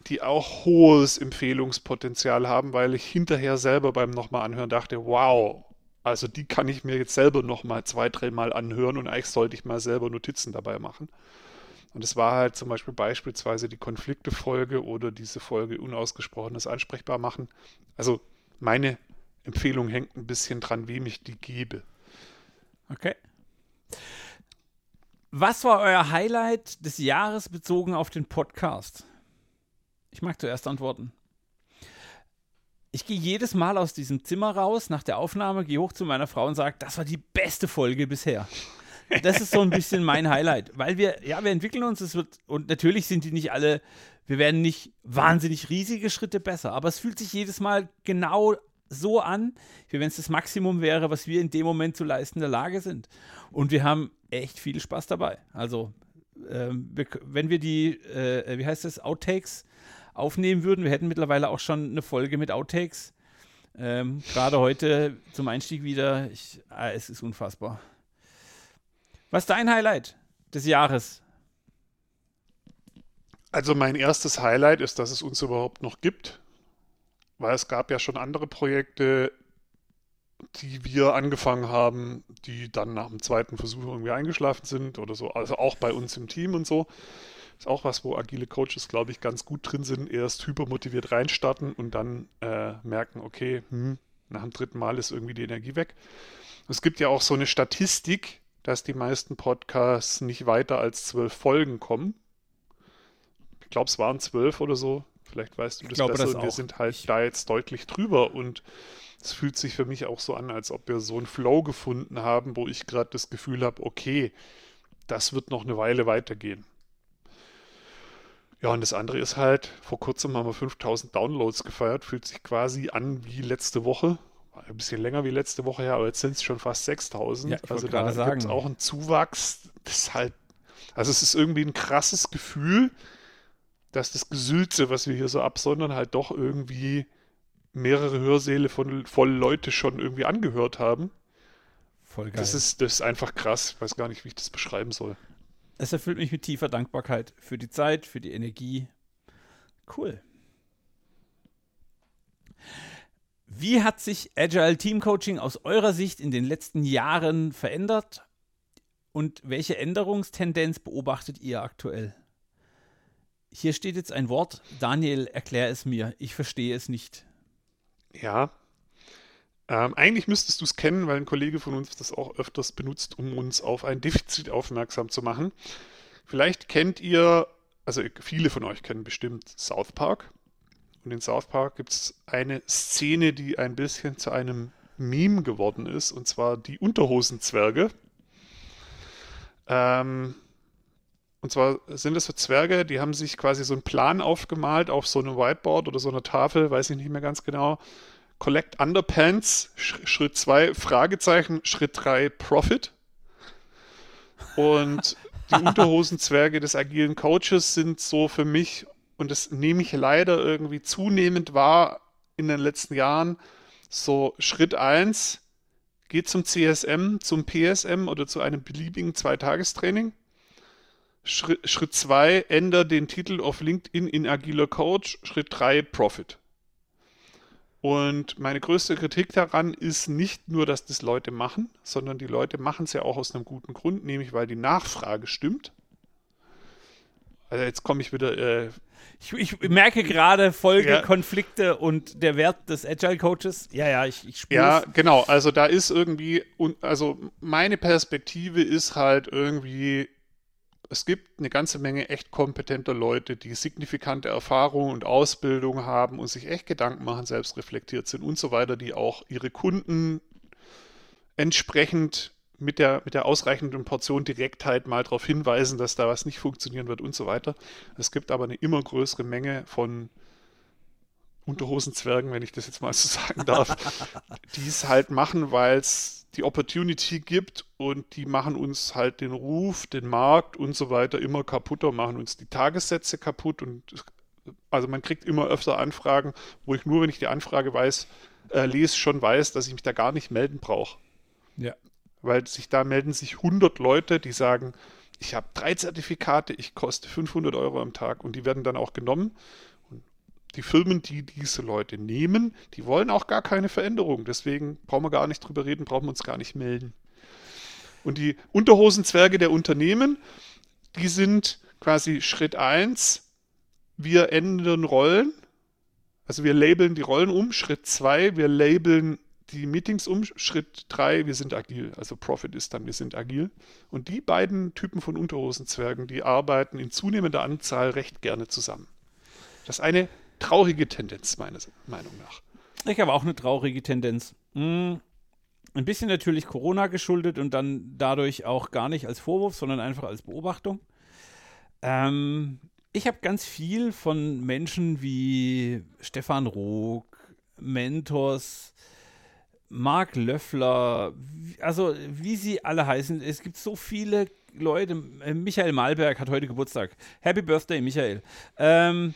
die auch hohes Empfehlungspotenzial haben, weil ich hinterher selber beim nochmal anhören dachte, wow, Also die kann ich mir jetzt selber noch mal zwei, dreimal anhören und eigentlich sollte ich mal selber Notizen dabei machen. Und es war halt zum Beispiel beispielsweise die Konflikte-Folge oder diese Folge Unausgesprochenes ansprechbar machen. Also meine Empfehlung hängt ein bisschen dran, wem ich die gebe. Okay. Was war euer Highlight des Jahres bezogen auf den Podcast? Ich mag zuerst antworten. Ich gehe jedes Mal aus diesem Zimmer raus nach der Aufnahme, gehe hoch zu meiner Frau und sage, das war die beste Folge bisher. Das ist so ein bisschen mein Highlight, weil wir, ja, wir entwickeln uns, es wird, und natürlich sind die nicht alle, wir werden nicht wahnsinnig riesige Schritte besser, aber es fühlt sich jedes Mal genau so an, wie wenn es das Maximum wäre, was wir in dem Moment zu leisten in der Lage sind. Und wir haben echt viel Spaß dabei. Also, ähm, wir, wenn wir die, äh, wie heißt das, Outtakes aufnehmen würden. Wir hätten mittlerweile auch schon eine Folge mit Outtakes. Ähm, Gerade heute zum Einstieg wieder. Ich, ah, es ist unfassbar. Was ist dein Highlight des Jahres? Also mein erstes Highlight ist, dass es uns überhaupt noch gibt, weil es gab ja schon andere Projekte, die wir angefangen haben, die dann nach dem zweiten Versuch irgendwie eingeschlafen sind oder so. Also auch bei uns im Team und so. Ist auch was, wo agile Coaches, glaube ich, ganz gut drin sind. Erst hypermotiviert reinstarten und dann äh, merken, okay, hm, nach dem dritten Mal ist irgendwie die Energie weg. Es gibt ja auch so eine Statistik, dass die meisten Podcasts nicht weiter als zwölf Folgen kommen. Ich glaube, es waren zwölf oder so. Vielleicht weißt du das glaube, besser. das wir sind halt Ich- da jetzt deutlich drüber und es fühlt sich für mich auch so an, als ob wir so einen Flow gefunden haben, wo ich gerade das Gefühl habe, okay, das wird noch eine Weile weitergehen. Ja, und das andere ist halt, vor kurzem haben wir 5000 Downloads gefeiert, fühlt sich quasi an wie letzte Woche. Ein bisschen länger wie letzte Woche her, aber jetzt sind es schon fast 6000. Ja, also da gibt es auch einen Zuwachs. Das ist halt, also es ist irgendwie ein krasses Gefühl, dass das Gesülze, was wir hier so absondern, halt doch irgendwie mehrere Hörsäle von voll Leute schon irgendwie angehört haben. Voll geil. Das ist, das ist einfach krass. Ich weiß gar nicht, wie ich das beschreiben soll. Es erfüllt mich mit tiefer Dankbarkeit für die Zeit, für die Energie. Cool. Wie hat sich Agile Team Coaching aus eurer Sicht in den letzten Jahren verändert? Und welche Änderungstendenz beobachtet ihr aktuell? Hier steht jetzt ein Wort. Daniel, erklär es mir. Ich verstehe es nicht. Ja. Ähm, eigentlich müsstest du es kennen, weil ein Kollege von uns das auch öfters benutzt, um uns auf ein Defizit aufmerksam zu machen. Vielleicht kennt ihr, also viele von euch kennen bestimmt South Park. Und in South Park gibt es eine Szene, die ein bisschen zu einem Meme geworden ist, und zwar die Unterhosenzwerge. Ähm, und zwar sind es so Zwerge, die haben sich quasi so einen Plan aufgemalt auf so einem Whiteboard oder so einer Tafel, weiß ich nicht mehr ganz genau. Collect Underpants, Sch Schritt 2, Fragezeichen, Schritt 3, Profit. Und die *laughs* Unterhosenzwerge des agilen Coaches sind so für mich, und das nehme ich leider irgendwie zunehmend wahr in den letzten Jahren, so Schritt 1, geht zum CSM, zum PSM oder zu einem beliebigen Zweitagestraining. Schritt, Schritt 2, ändere den Titel auf LinkedIn in agiler Coach. Schritt 3, Profit. Und meine größte Kritik daran ist nicht nur, dass das Leute machen, sondern die Leute machen es ja auch aus einem guten Grund, nämlich weil die Nachfrage stimmt. Also jetzt komme ich wieder, äh, Ich, ich merke gerade Folge, Ja. Konflikte und der Wert des Agile Coaches. Ja, ja, ich, ich spüre Ja, genau. Also da ist irgendwie, also meine Perspektive ist halt irgendwie, es gibt eine ganze Menge echt kompetenter Leute, die signifikante Erfahrung und Ausbildung haben und sich echt Gedanken machen, selbst reflektiert sind und so weiter, die auch ihre Kunden entsprechend mit der, mit der ausreichenden Portion Direktheit mal darauf hinweisen, dass da was nicht funktionieren wird und so weiter. Es gibt aber eine immer größere Menge von Unterhosenzwergen, wenn ich das jetzt mal so sagen darf, *laughs* die es halt machen, weil es die Opportunity gibt und die machen uns halt den Ruf, den Markt und so weiter immer kaputter, machen uns die Tagessätze kaputt und also man kriegt immer öfter Anfragen, wo ich nur, wenn ich die Anfrage weiß, äh, lese, schon weiß, dass ich mich da gar nicht melden brauche. Ja. Weil sich da melden sich 100 Leute, die sagen, ich habe drei Zertifikate, ich koste 500 Euro am Tag und die werden dann auch genommen. Die Firmen, die diese Leute nehmen, die wollen auch gar keine Veränderung. Deswegen brauchen wir gar nicht drüber reden, brauchen wir uns gar nicht melden. Und die Unterhosenzwerge der Unternehmen, die sind quasi Schritt 1, wir ändern Rollen. Also wir labeln die Rollen um. Schritt 2, wir labeln die Meetings um. Schritt 3, wir sind agil. Also Profit ist dann, wir sind agil. Und die beiden Typen von Unterhosenzwergen, die arbeiten in zunehmender Anzahl recht gerne zusammen. Das eine traurige Tendenz, meiner Meinung nach. Ich habe auch eine traurige Tendenz. Hm, ein bisschen natürlich Corona geschuldet und dann dadurch auch gar nicht als Vorwurf, sondern einfach als Beobachtung. Ähm, ich habe ganz viel von Menschen wie Stefan Rook, Mentors, Mark Löffler, also wie sie alle heißen. Es gibt so viele Leute. Äh, Michael Malberg hat heute Geburtstag. Happy Birthday, Michael. Ähm,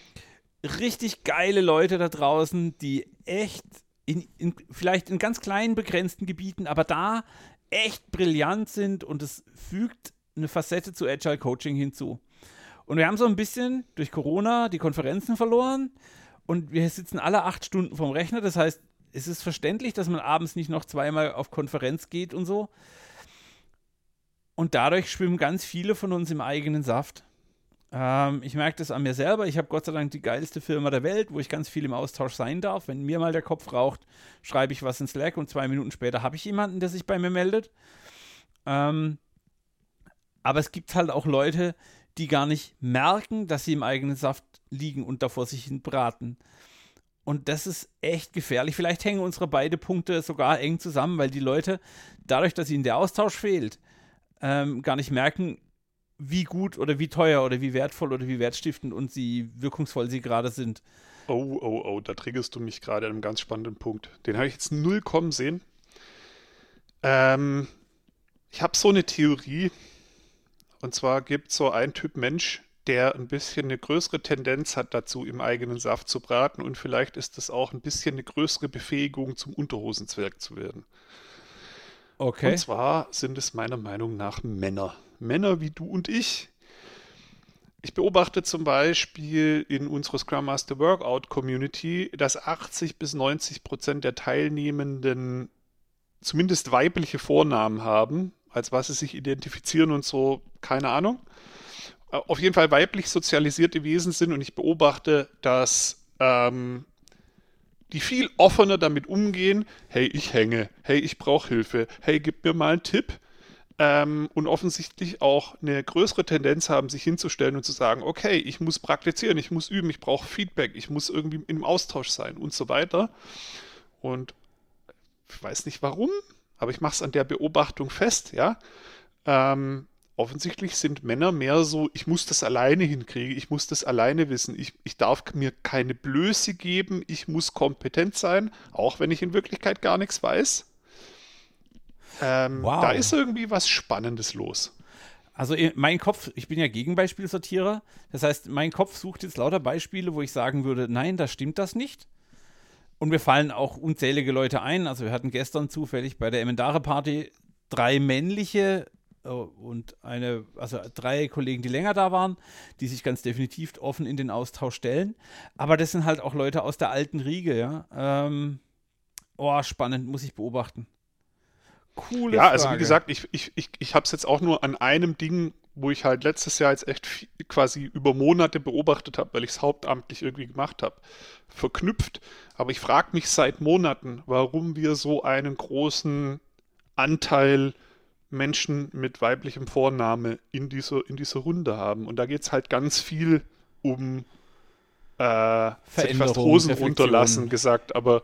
richtig geile Leute da draußen, die echt in, in, vielleicht in ganz kleinen begrenzten Gebieten, aber da echt brillant sind und es fügt eine Facette zu Agile Coaching hinzu. Und wir haben so ein bisschen durch Corona die Konferenzen verloren und wir sitzen alle acht Stunden vorm Rechner. Das heißt, es ist verständlich, dass man abends nicht noch zweimal auf Konferenz geht und so. Und dadurch schwimmen ganz viele von uns im eigenen Saft. Ähm, ich merke das an mir selber. Ich habe Gott sei Dank die geilste Firma der Welt, wo ich ganz viel im Austausch sein darf. Wenn mir mal der Kopf raucht, schreibe ich was in Slack und zwei Minuten später habe ich jemanden, der sich bei mir meldet. Ähm, aber es gibt halt auch Leute, die gar nicht merken, dass sie im eigenen Saft liegen und davor sich hin braten. Und das ist echt gefährlich. Vielleicht hängen unsere beiden Punkte sogar eng zusammen, weil die Leute, dadurch, dass ihnen der Austausch fehlt, ähm, gar nicht merken, wie gut oder wie teuer oder wie wertvoll oder wie wertstiftend und sie wirkungsvoll sie gerade sind. Oh, oh, oh, da triggerst du mich gerade an einem ganz spannenden Punkt. Den habe ich jetzt null kommen sehen. Ähm, ich habe so eine Theorie, und zwar gibt es so einen Typ Mensch, der ein bisschen eine größere Tendenz hat dazu, im eigenen Saft zu braten und vielleicht ist das auch ein bisschen eine größere Befähigung, zum Unterhosenzwerg zu werden. Okay. Und zwar sind es meiner Meinung nach Männer. Männer wie du und ich. Ich beobachte zum Beispiel in unserer Scrum Master Workout Community, dass 80 bis 90 Prozent der Teilnehmenden zumindest weibliche Vornamen haben, als was sie sich identifizieren und so, keine Ahnung. Äh, auf jeden Fall weiblich sozialisierte Wesen sind und ich beobachte, dass ähm, die viel offener damit umgehen, hey, ich hänge, hey, ich brauche Hilfe, hey, gib mir mal einen Tipp. Ähm, und offensichtlich auch eine größere Tendenz haben, sich hinzustellen und zu sagen, okay, ich muss praktizieren, ich muss üben, ich brauche Feedback, ich muss irgendwie im Austausch sein und so weiter. Und ich weiß nicht warum, aber ich mache es an der Beobachtung fest, ja. Ähm, offensichtlich sind Männer mehr so, ich muss das alleine hinkriegen, ich muss das alleine wissen, ich, ich darf mir keine Blöße geben, ich muss kompetent sein, auch wenn ich in Wirklichkeit gar nichts weiß. Ähm, wow. Da ist irgendwie was Spannendes los. Also mein Kopf, ich bin ja Gegenbeispielsortierer, das heißt, mein Kopf sucht jetzt lauter Beispiele, wo ich sagen würde, nein, da stimmt das nicht. Und mir fallen auch unzählige Leute ein. Also wir hatten gestern zufällig bei der Emendare Party drei männliche äh, und eine, also drei Kollegen, die länger da waren, die sich ganz definitiv offen in den Austausch stellen. Aber das sind halt auch Leute aus der alten Riege, ja. Ähm, oh, spannend, muss ich beobachten. Coole Ja, Frage. also wie gesagt, ich, ich, ich, ich habe es jetzt auch nur an einem Ding wo ich halt letztes Jahr jetzt echt viel, quasi über Monate beobachtet habe, weil ich es hauptamtlich irgendwie gemacht habe, verknüpft. Aber ich frage mich seit Monaten, warum wir so einen großen Anteil Menschen mit weiblichem Vorname in dieser, in dieser Runde haben. Und da geht es halt ganz viel um äh, fast Hosen runterlassen gesagt, aber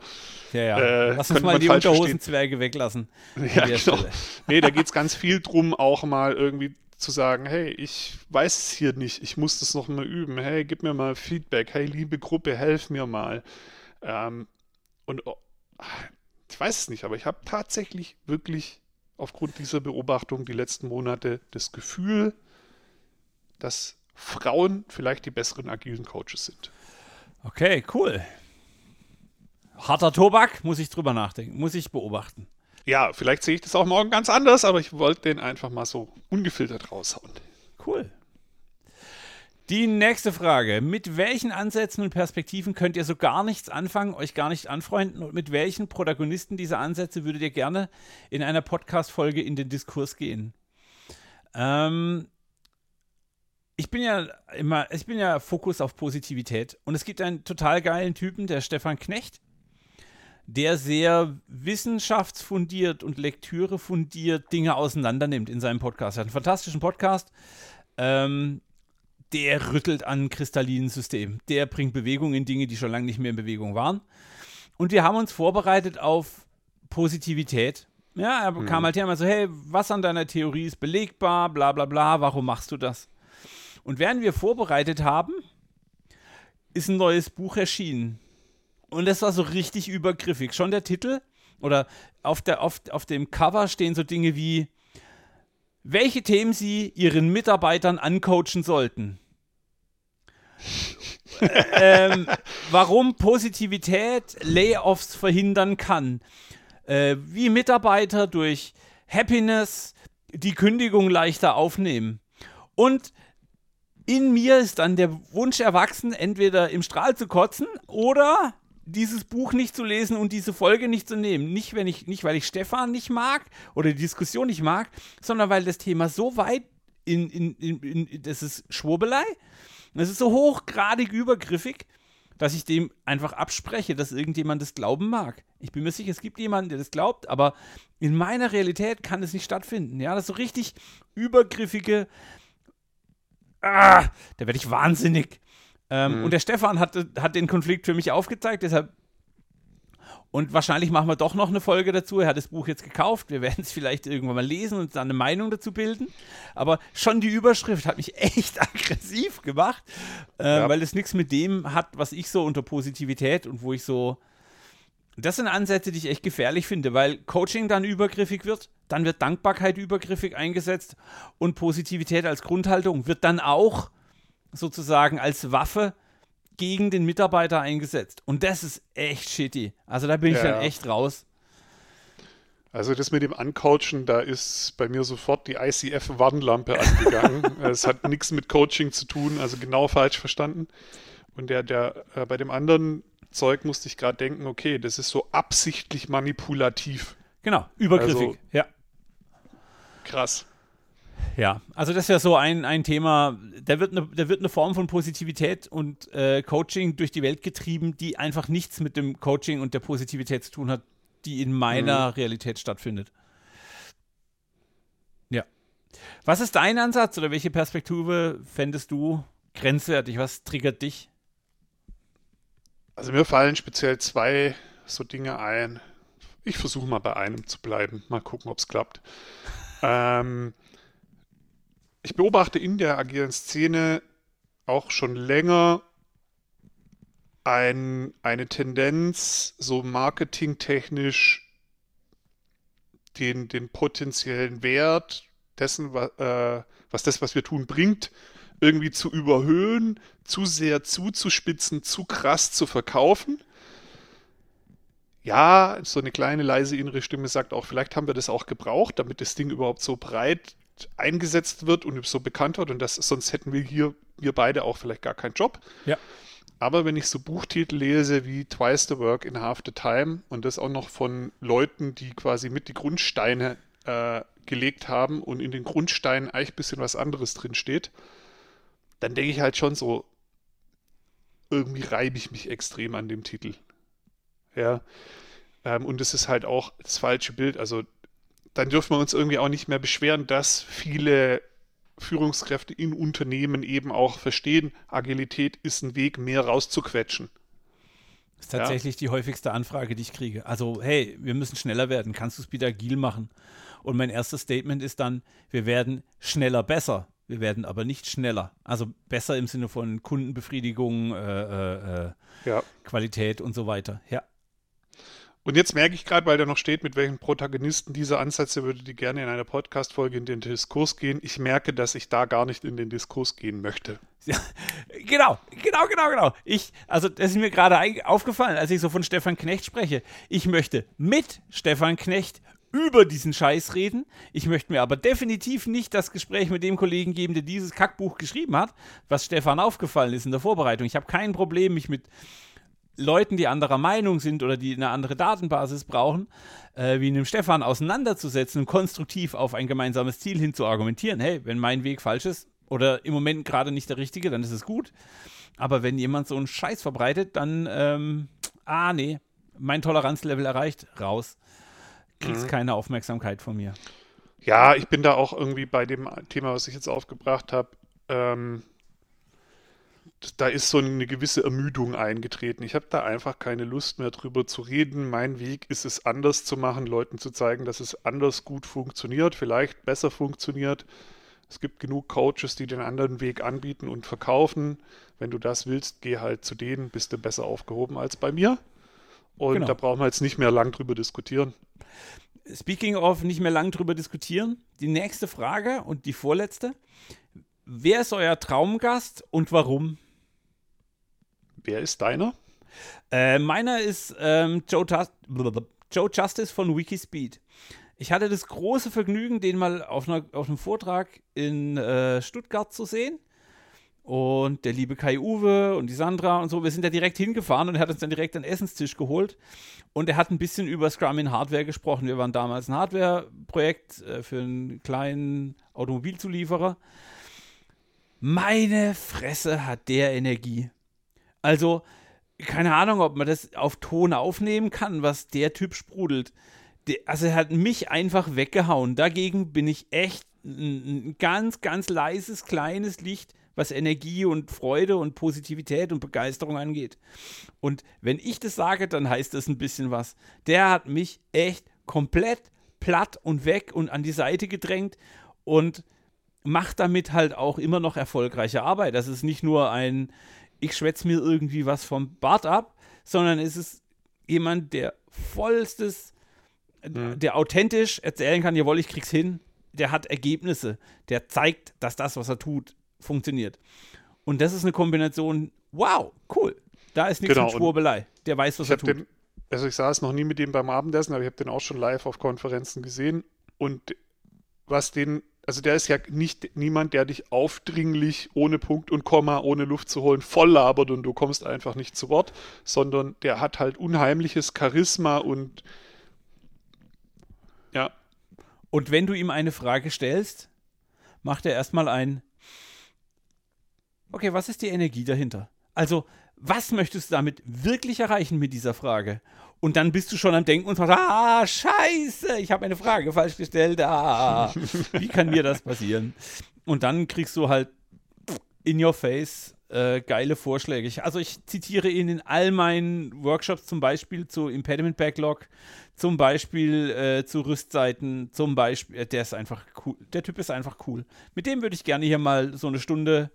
ja, ja. Äh, lass uns mal die Unterhosenzwerge weglassen. *laughs* Ja, genau. Nee, da geht es *laughs* ganz viel drum, auch mal irgendwie zu sagen, hey, ich weiß es hier nicht, ich muss das noch mal üben, hey, gib mir mal Feedback, hey, liebe Gruppe, helf mir mal. Ähm, und oh, ich weiß es nicht, aber ich habe tatsächlich wirklich aufgrund dieser Beobachtung die letzten Monate das Gefühl, dass Frauen vielleicht die besseren agilen Coaches sind. Okay, cool. Harter Tobak, muss ich drüber nachdenken, muss ich beobachten. Ja, vielleicht sehe ich das auch morgen ganz anders, aber ich wollte den einfach mal so ungefiltert raushauen. Cool. Die nächste Frage. Mit welchen Ansätzen und Perspektiven könnt ihr so gar nichts anfangen, euch gar nicht anfreunden und mit welchen Protagonisten dieser Ansätze würdet ihr gerne in einer Podcast-Folge in den Diskurs gehen? Ähm, ich bin ja immer, ich bin ja Fokus auf Positivität und es gibt einen total geilen Typen, der Stefan Knecht, der sehr wissenschaftsfundiert und Lektüre fundiert Dinge auseinandernimmt in seinem Podcast. Er hat einen fantastischen Podcast. Ähm, der rüttelt an kristallinen Systemen. Der bringt Bewegung in Dinge, die schon lange nicht mehr in Bewegung waren. Und wir haben uns vorbereitet auf Positivität. Ja, er mhm. kam halt her und so, hey, was an deiner Theorie ist belegbar, bla bla bla, warum machst du das? Und während wir vorbereitet haben, ist ein neues Buch erschienen. Und das war so richtig übergriffig. Schon der Titel oder auf, der, auf, auf dem Cover stehen so Dinge wie, welche Themen sie ihren Mitarbeitern ancoachen sollten ähm, warum Positivität Layoffs verhindern kann. Äh, wie Mitarbeiter durch Happiness die Kündigung leichter aufnehmen. Und in mir ist dann der Wunsch erwachsen, entweder im Strahl zu kotzen oder dieses Buch nicht zu lesen und diese Folge nicht zu nehmen. Nicht, wenn ich, nicht weil ich Stefan nicht mag oder die Diskussion nicht mag, sondern weil das Thema so weit in, in, in, in das ist Schwurbelei und es ist so hochgradig übergriffig, dass ich dem einfach abspreche, dass irgendjemand das glauben mag. Ich bin mir sicher, es gibt jemanden, der das glaubt, aber in meiner Realität kann es nicht stattfinden. Ja, das ist so richtig übergriffige. Ah, da werde ich wahnsinnig. Ähm, mhm. Und der Stefan hat, hat den Konflikt für mich aufgezeigt, deshalb und wahrscheinlich machen wir doch noch eine Folge dazu. Er hat das Buch jetzt gekauft. Wir werden es vielleicht irgendwann mal lesen und dann eine Meinung dazu bilden. Aber schon die Überschrift hat mich *laughs* echt aggressiv gemacht, äh, ja. weil es nichts mit dem hat, was ich so unter Positivität und wo ich so. Das sind Ansätze, die ich echt gefährlich finde, weil Coaching dann übergriffig wird, dann wird Dankbarkeit übergriffig eingesetzt und Positivität als Grundhaltung wird dann auch sozusagen als Waffe gegen den Mitarbeiter eingesetzt. Und das ist echt shitty. Also da bin ich ja. dann echt raus. Also das mit dem Ancoachen, da ist bei mir sofort die ICF-Warnlampe angegangen. *laughs* Es hat nichts mit Coaching zu tun, also genau falsch verstanden. Und der, der äh, bei dem anderen Zeug musste ich gerade denken, okay, das ist so absichtlich manipulativ. Genau, übergriffig, also, ja. Krass. Ja, also das ist ja so ein, ein Thema, da wird, eine, da wird eine Form von Positivität und äh, Coaching durch die Welt getrieben, die einfach nichts mit dem Coaching und der Positivität zu tun hat, die in meiner mhm. Realität stattfindet. Ja. Was ist dein Ansatz oder welche Perspektive fändest du grenzwertig? Was triggert dich? Also mir fallen speziell zwei so Dinge ein. Ich versuche mal bei einem zu bleiben. Mal gucken, ob es klappt. *laughs* ähm, ich beobachte in der agilen Szene auch schon länger ein, eine Tendenz, so marketingtechnisch den, den potenziellen Wert dessen, was, äh, was das, was wir tun, bringt, irgendwie zu überhöhen, zu sehr zuzuspitzen, zu krass zu verkaufen. Ja, so eine kleine leise innere Stimme sagt auch, vielleicht haben wir das auch gebraucht, damit das Ding überhaupt so breit eingesetzt wird und so bekannt wird und das, sonst hätten wir hier, wir beide auch vielleicht gar keinen Job. Ja. Aber wenn ich so Buchtitel lese wie Twice the Work in Half the Time und das auch noch von Leuten, die quasi mit die Grundsteine äh, gelegt haben und in den Grundsteinen eigentlich ein bisschen was anderes drin steht, dann denke ich halt schon so, irgendwie reibe ich mich extrem an dem Titel. Ja. Ähm, und es ist halt auch das falsche Bild. Also dann dürfen wir uns irgendwie auch nicht mehr beschweren, dass viele Führungskräfte in Unternehmen eben auch verstehen, Agilität ist ein Weg, mehr rauszuquetschen. Das ist tatsächlich ja. die häufigste Anfrage, die ich kriege. Also, hey, wir müssen schneller werden. Kannst du es wieder agil machen? Und mein erstes Statement ist dann, wir werden schneller besser. Wir werden aber nicht schneller. Also besser im Sinne von Kundenbefriedigung, äh, äh, äh ja. Qualität und so weiter. Ja. Und jetzt merke ich gerade, weil da noch steht, mit welchen Protagonisten dieser Ansätze würde die gerne in einer Podcast-Folge in den Diskurs gehen. Ich merke, dass ich da gar nicht in den Diskurs gehen möchte. *laughs* Ja, genau, genau, genau, genau. Ich, also das ist mir gerade aufgefallen, als ich so von Stefan Knecht spreche. Ich möchte mit Stefan Knecht über diesen Scheiß reden. Ich möchte mir aber definitiv nicht das Gespräch mit dem Kollegen geben, der dieses Kackbuch geschrieben hat, was Stefan aufgefallen ist in der Vorbereitung. Ich habe kein Problem, mich mit Leuten, die anderer Meinung sind oder die eine andere Datenbasis brauchen, äh, wie einem Stefan auseinanderzusetzen und konstruktiv auf ein gemeinsames Ziel hin zu argumentieren. Hey, wenn mein Weg falsch ist oder im Moment gerade nicht der richtige, dann ist es gut. Aber wenn jemand so einen Scheiß verbreitet, dann, ähm, ah, nee, mein Toleranzlevel erreicht, raus. Kriegst mhm. keine Aufmerksamkeit von mir. Ja, ich bin da auch irgendwie bei dem Thema, was ich jetzt aufgebracht habe. Ähm, da ist so eine gewisse Ermüdung eingetreten. Ich habe da einfach keine Lust mehr drüber zu reden. Mein Weg ist es anders zu machen, Leuten zu zeigen, dass es anders gut funktioniert, vielleicht besser funktioniert. Es gibt genug Coaches, die den anderen Weg anbieten und verkaufen. Wenn du das willst, geh halt zu denen, bist du besser aufgehoben als bei mir. Und genau. da brauchen wir jetzt nicht mehr lang drüber diskutieren. Speaking of nicht mehr lang drüber diskutieren, die nächste Frage und die vorletzte. Wer ist euer Traumgast und warum? Wer ist deiner? Äh, meiner ist ähm, Joe, Joe, Justice von Wikispeed. Ich hatte das große Vergnügen, den mal auf, einer, auf einem Vortrag in äh, Stuttgart zu sehen. Und der liebe Kai Uwe und die Sandra und so, wir sind da direkt hingefahren und er hat uns dann direkt einen Essenstisch geholt. Und er hat ein bisschen über Scrum in Hardware gesprochen. Wir waren damals ein Hardware-Projekt äh, für einen kleinen Automobilzulieferer. Meine Fresse hat der Energie. Also, keine Ahnung, ob man das auf Ton aufnehmen kann, was der Typ sprudelt. Also, er hat mich einfach weggehauen. Dagegen bin ich echt ein ganz, ganz leises, kleines Licht, was Energie und Freude und Positivität und Begeisterung angeht. Und wenn ich das sage, dann heißt das ein bisschen was. Der hat mich echt komplett platt und weg und an die Seite gedrängt und macht damit halt auch immer noch erfolgreiche Arbeit. Das ist nicht nur ein, ich schwätze mir irgendwie was vom Bart ab, sondern es ist jemand, der vollstes, mhm. der authentisch erzählen kann, jawohl, ich krieg's hin, der hat Ergebnisse, der zeigt, dass das, was er tut, funktioniert. Und das ist eine Kombination, wow, cool. Da ist nichts genau, mit Schwurbelei. Der weiß, was er tut. Den, also ich saß noch nie mit dem beim Abendessen, aber ich habe den auch schon live auf Konferenzen gesehen. Und was den also der ist ja nicht niemand, der dich aufdringlich ohne Punkt und Komma, ohne Luft zu holen, voll labert und du kommst einfach nicht zu Wort, sondern der hat halt unheimliches Charisma und ja. Und wenn du ihm eine Frage stellst, macht er erstmal ein Okay, was ist die Energie dahinter? Also, was möchtest du damit wirklich erreichen mit dieser Frage? Und dann bist du schon am Denken und sagst, ah, scheiße, ich habe eine Frage falsch gestellt. Ah, *laughs* wie kann mir das passieren? Und dann kriegst du halt in your face äh, geile Vorschläge. Ich, also ich zitiere ihn in all meinen Workshops zum Beispiel zu Impediment Backlog, zum Beispiel äh, zu Rüstseiten, zum Beispiel, äh, der ist einfach cool. Der Typ ist einfach cool. Mit dem würde ich gerne hier mal so eine Stunde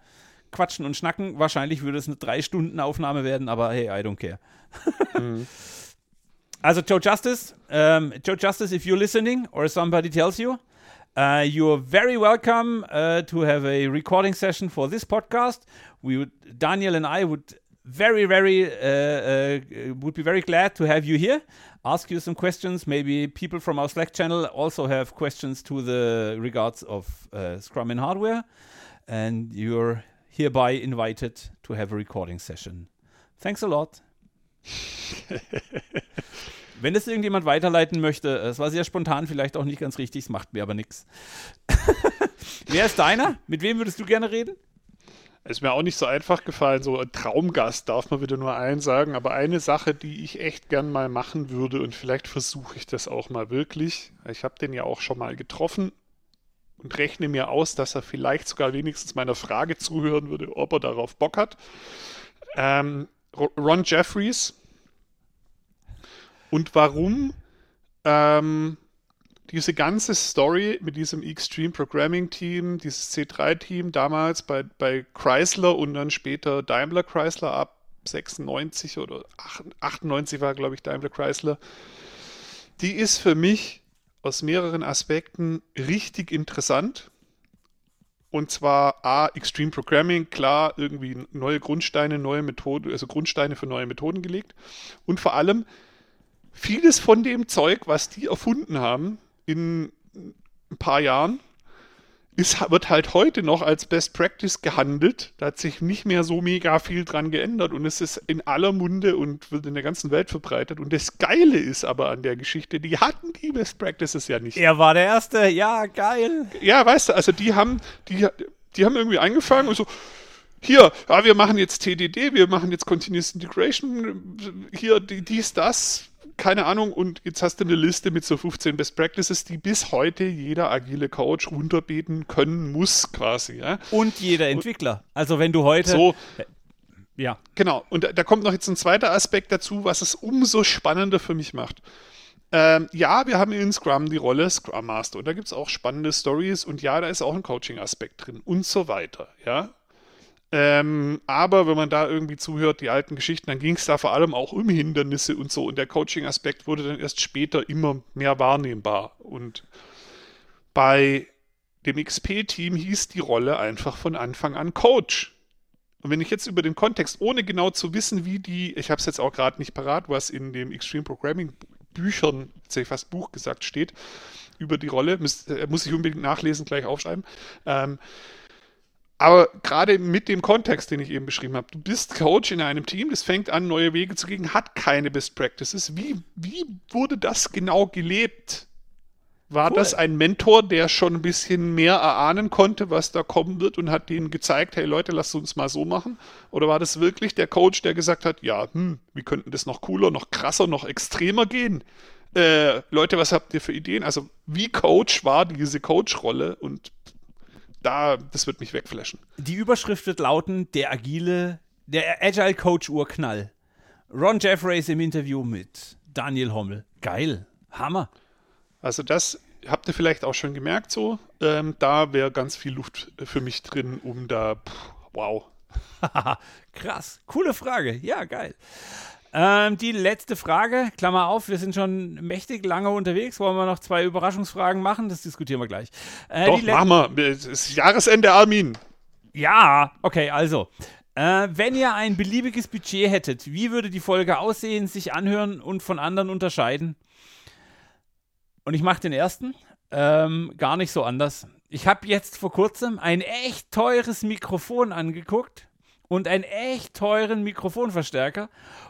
quatschen und schnacken. Wahrscheinlich würde es eine drei Stunden Aufnahme werden, aber hey, I don't care. mhm. *laughs* Also Joe Justice, um, Joe Justice, if you're listening or somebody tells you, uh, you're very welcome uh, to have a recording session for this podcast. We would, Daniel and I would very, very, uh, uh, would be very glad to have you here. Ask you some questions. Maybe people from our Slack channel also have questions to the regards of uh, Scrum in hardware, and you're hereby invited to have a recording session. Thanks a lot. *laughs* Wenn das irgendjemand weiterleiten möchte, es war sehr spontan, vielleicht auch nicht ganz richtig, es macht mir aber nichts. *laughs* Wer ist deiner? Mit wem würdest du gerne reden? Ist mir auch nicht so einfach gefallen. So ein Traumgast darf man wieder nur einen sagen. Aber eine Sache, die ich echt gern mal machen würde und vielleicht versuche ich das auch mal wirklich. Ich habe den ja auch schon mal getroffen und rechne mir aus, dass er vielleicht sogar wenigstens meiner Frage zuhören würde, ob er darauf Bock hat. Ähm, Ron Jeffries, und warum ähm, diese ganze Story mit diesem Extreme Programming Team, dieses C3-Team damals bei, bei Chrysler und dann später Daimler Chrysler ab 96 oder 98 war, glaube ich, Daimler Chrysler, die ist für mich aus mehreren Aspekten richtig interessant. Und zwar A, Extreme Programming, klar, irgendwie neue Grundsteine, neue Methoden, also Grundsteine für neue Methoden gelegt. Und vor allem, vieles von dem Zeug, was die erfunden haben, in ein paar Jahren ist, wird halt heute noch als Best Practice gehandelt. Da hat sich nicht mehr so mega viel dran geändert und es ist in aller Munde und wird in der ganzen Welt verbreitet. Und das Geile ist aber an der Geschichte, die hatten die Best Practices ja nicht. Er war der Erste, ja, geil. Ja, weißt du, also die haben, die, die haben irgendwie angefangen und so, hier, ja, wir machen jetzt TDD, wir machen jetzt Continuous Integration, hier dies, das, keine Ahnung, und jetzt hast du eine Liste mit so 15 Best Practices, die bis heute jeder agile Coach runterbeten können muss, quasi. Ja? Und jeder Entwickler. Also wenn du heute. So, ja. Genau. Und da, da kommt noch jetzt ein zweiter Aspekt dazu, was es umso spannender für mich macht. Ähm, ja, wir haben in Scrum die Rolle Scrum Master und da gibt es auch spannende Stories und ja, da ist auch ein Coaching-Aspekt drin und so weiter. Ja, ähm, aber wenn man da irgendwie zuhört, die alten Geschichten, dann ging es da vor allem auch um Hindernisse und so. Und der Coaching-Aspekt wurde dann erst später immer mehr wahrnehmbar. Und bei dem XP-Team hieß die Rolle einfach von Anfang an Coach. Und wenn ich jetzt über den Kontext, ohne genau zu wissen, wie die, ich habe es jetzt auch gerade nicht parat, was in dem Extreme Programming Büchern, jetzt ich fast Buch gesagt, steht, über die Rolle, muss, äh, muss ich unbedingt nachlesen, gleich aufschreiben. Ähm, aber gerade mit dem Kontext, den ich eben beschrieben habe, du bist Coach in einem Team, das fängt an, neue Wege zu gehen, hat keine Best Practices. Wie, wie wurde das genau gelebt? War cool. das ein Mentor, der schon ein bisschen mehr erahnen konnte, was da kommen wird und hat denen gezeigt, hey Leute, lasst uns mal so machen? Oder war das wirklich der Coach, der gesagt hat, ja, hm, wie könnten das noch cooler, noch krasser, noch extremer gehen? Äh, Leute, was habt ihr für Ideen? Also wie Coach war diese Coach-Rolle und da, das wird mich wegflashen. Die Überschrift wird lauten: Der agile, der Agile Coach Urknall. Ron Jeffreys im Interview mit Daniel Hommel. Geil. Hammer. Also, das habt ihr vielleicht auch schon gemerkt so. Ähm, da wäre ganz viel Luft für mich drin, um da. Pff, wow. *laughs* Krass. Coole Frage. Ja, geil. Ähm, die letzte Frage, Klammer auf, wir sind schon mächtig lange unterwegs. Wollen wir noch zwei Überraschungsfragen machen? Das diskutieren wir gleich. Äh, Doch, machen wir. Es ist Jahresende, Armin. Ja, okay, also. Äh, wenn ihr ein beliebiges Budget hättet, wie würde die Folge aussehen, sich anhören und von anderen unterscheiden? Und ich mache den ersten. Ähm, gar nicht so anders. Ich habe jetzt vor kurzem ein echt teures Mikrofon angeguckt und einen echt teuren Mikrofonverstärker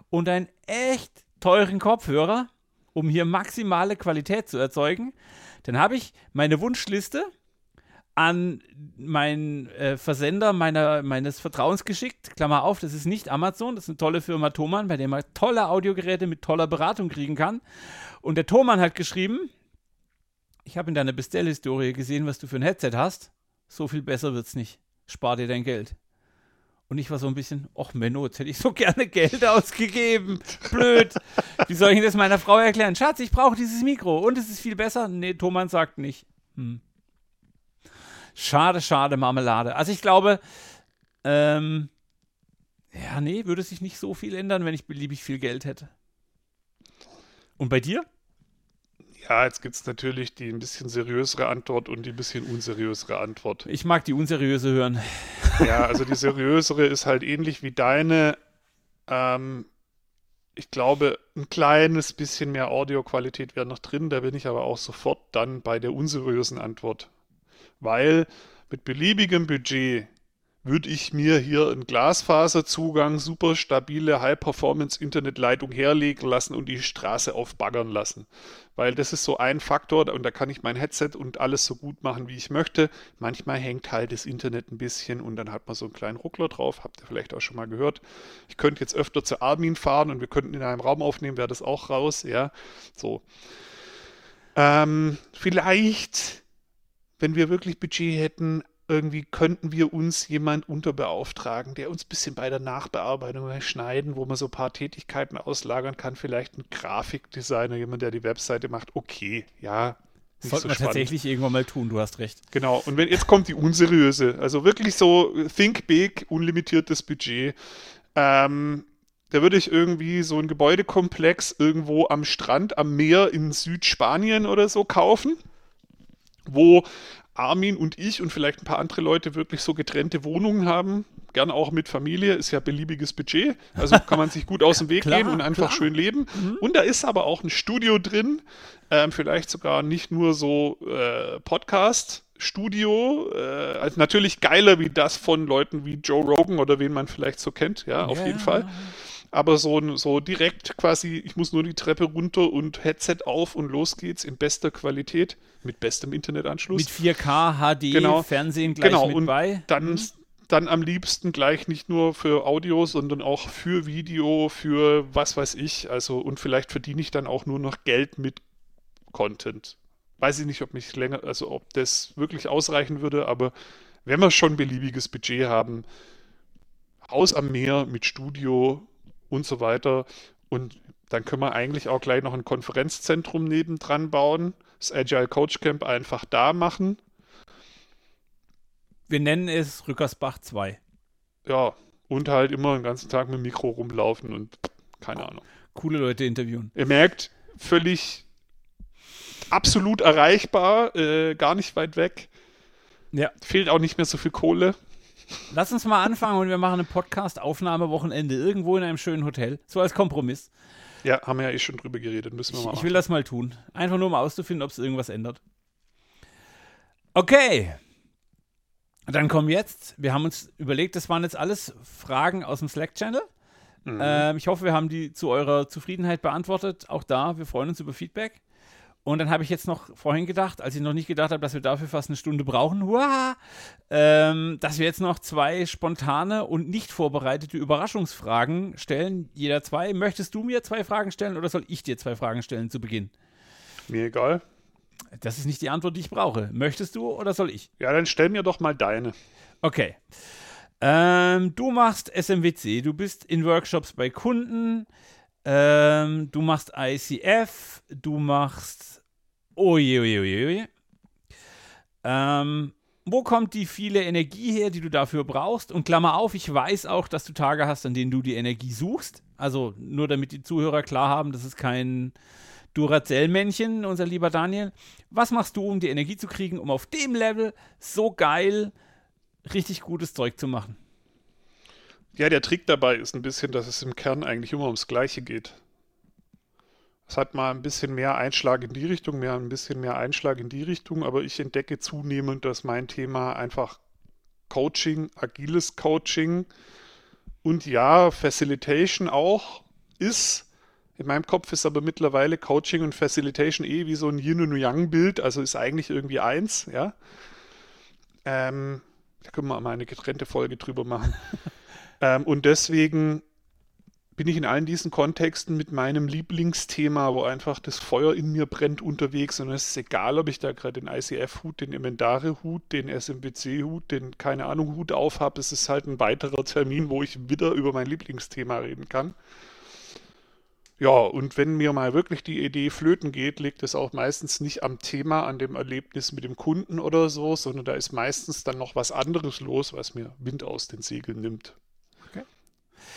und einen echt teuren Kopfhörer, um hier maximale Qualität zu erzeugen. Dann habe ich meine Wunschliste an meinen äh, Versender meiner, meines Vertrauens geschickt. Klammer auf, das ist nicht Amazon, das ist eine tolle Firma Thomann, bei der man tolle Audiogeräte mit toller Beratung kriegen kann. Und der Thomann hat geschrieben, ich habe in deiner Bestellhistorie gesehen, was du für ein Headset hast. So viel besser wird's nicht. Spar dir dein Geld. Und ich war so ein bisschen, ach Menno, jetzt hätte ich so *laughs* gerne Geld ausgegeben. Blöd. Wie soll ich das meiner Frau erklären? Schatz, ich brauche dieses Mikro und es ist viel besser. Nee, Thomas sagt nicht. Hm. Schade, schade, Marmelade. Also ich glaube, ähm, ja, nee, würde sich nicht so viel ändern, wenn ich beliebig viel Geld hätte. Und bei dir? Ja, jetzt gibt es natürlich die ein bisschen seriösere Antwort und die ein bisschen unseriösere Antwort. Ich mag die unseriöse hören. Ja, also die seriösere ist halt ähnlich wie deine. Ähm, ich glaube, ein kleines bisschen mehr Audioqualität wäre noch drin. Da bin ich aber auch sofort dann bei der unseriösen Antwort. Weil mit beliebigem Budget würde ich mir hier einen Glasfaserzugang, super stabile High-Performance-Internetleitung herlegen lassen und die Straße aufbaggern lassen. Weil das ist so ein Faktor und da kann ich mein Headset und alles so gut machen, wie ich möchte. Manchmal hängt halt das Internet ein bisschen und dann hat man so einen kleinen Ruckler drauf. Habt ihr vielleicht auch schon mal gehört. Ich könnte jetzt öfter zu Armin fahren und wir könnten in einem Raum aufnehmen, wäre das auch raus. Ja, so. Ähm, vielleicht, wenn wir wirklich Budget hätten, irgendwie könnten wir uns jemand unterbeauftragen, der uns ein bisschen bei der Nachbearbeitung, Schneiden, wo man so ein paar Tätigkeiten auslagern kann, vielleicht ein Grafikdesigner, jemand, der die Webseite macht, okay, ja. Nicht Sollten so wir spannend. tatsächlich irgendwann mal tun, du hast recht. Genau, und wenn jetzt kommt die unseriöse, also wirklich so Think Big, unlimitiertes Budget. Ähm, da würde ich irgendwie so ein Gebäudekomplex irgendwo am Strand, am Meer in Südspanien oder so kaufen, wo Armin und ich und vielleicht ein paar andere Leute wirklich so getrennte Wohnungen haben. gern auch mit Familie, ist ja beliebiges Budget, also *laughs* kann man sich gut aus dem Weg Klar, gehen und einfach klar. schön leben. Und da ist aber auch ein Studio drin, ähm, vielleicht sogar nicht nur so äh, Podcast. Studio, äh, also natürlich geiler wie das von Leuten wie Joe Rogan oder wen man vielleicht so kennt, ja, auf Ja. jeden Fall. Aber so, so direkt quasi, ich muss nur die Treppe runter und Headset auf und los geht's in bester Qualität mit bestem Internetanschluss. Mit 4K, HD, Genau. Fernsehen gleich genau, mit und bei. dann, dann am liebsten gleich nicht nur für Audio, sondern auch für Video, für was weiß ich. Also, und vielleicht verdiene ich dann auch nur noch Geld mit Content. Weiß ich nicht, ob mich länger, also ob das wirklich ausreichen würde, aber wenn wir schon beliebiges Budget haben, Haus am Meer mit Studio und so weiter. Und dann können wir eigentlich auch gleich noch ein Konferenzzentrum nebendran bauen, das Agile Coach Camp einfach da machen. Wir nennen es Rückersbach 2. Ja, und halt immer den ganzen Tag mit dem Mikro rumlaufen und keine Ahnung. Coole Leute interviewen. Ihr merkt, völlig absolut erreichbar, äh, gar nicht weit weg. Ja. Fehlt auch nicht mehr so viel Kohle. Lass uns mal anfangen und wir machen eine Podcast-Aufnahmewochenende irgendwo in einem schönen Hotel. So als Kompromiss. Ja, haben wir ja eh schon drüber geredet, müssen wir Ich, mal ich machen. will das mal tun. Einfach nur um auszufinden, ob es irgendwas ändert. Okay. Dann kommen jetzt, wir haben uns überlegt, das waren jetzt alles Fragen aus dem Slack-Channel. Mhm. Ähm, ich hoffe, wir haben die zu eurer Zufriedenheit beantwortet. Auch da, wir freuen uns über Feedback. Und dann habe ich jetzt noch vorhin gedacht, als ich noch nicht gedacht habe, dass wir dafür fast eine Stunde brauchen, huah, ähm, dass wir jetzt noch zwei spontane und nicht vorbereitete Überraschungsfragen stellen. Jeder zwei. Möchtest du mir zwei Fragen stellen oder soll ich dir zwei Fragen stellen zu Beginn? Mir egal. Das ist nicht die Antwort, die ich brauche. Möchtest du oder soll ich? Ja, dann stell mir doch mal deine. Okay. Ähm, du machst SMWC, du bist in Workshops bei Kunden, ähm, du machst ICF, du machst. Oje, oje, oje, oje. Ähm, wo kommt die viele Energie her, die du dafür brauchst? Und Klammer auf, ich weiß auch, dass du Tage hast, an denen du die Energie suchst. Also nur damit die Zuhörer klar haben, das ist kein Duracell-Männchen, unser lieber Daniel. Was machst du, um die Energie zu kriegen, um auf dem Level so geil richtig gutes Zeug zu machen? Ja, der Trick dabei ist ein bisschen, dass es im Kern eigentlich immer ums Gleiche geht. Es hat mal ein bisschen mehr Einschlag in die Richtung, mehr ein bisschen mehr Einschlag in die Richtung, aber ich entdecke zunehmend, dass mein Thema einfach Coaching, agiles Coaching und ja, Facilitation auch ist. In meinem Kopf ist aber mittlerweile Coaching und Facilitation eh wie so ein Yin und Yang-Bild, also ist eigentlich irgendwie eins, ja. Ähm, da können wir mal eine getrennte Folge drüber machen. *laughs* ähm, und deswegen bin ich in allen diesen Kontexten mit meinem Lieblingsthema, wo einfach das Feuer in mir brennt, unterwegs. Und es ist egal, ob ich da gerade den ICF-Hut, den Emendare-Hut, den SMBC-Hut, den keine Ahnung Hut auf habe. Es ist halt ein weiterer Termin, wo ich wieder über mein Lieblingsthema reden kann. Ja, und wenn mir mal wirklich die Idee flöten geht, liegt es auch meistens nicht am Thema, an dem Erlebnis mit dem Kunden oder so, sondern da ist meistens dann noch was anderes los, was mir Wind aus den Segeln nimmt.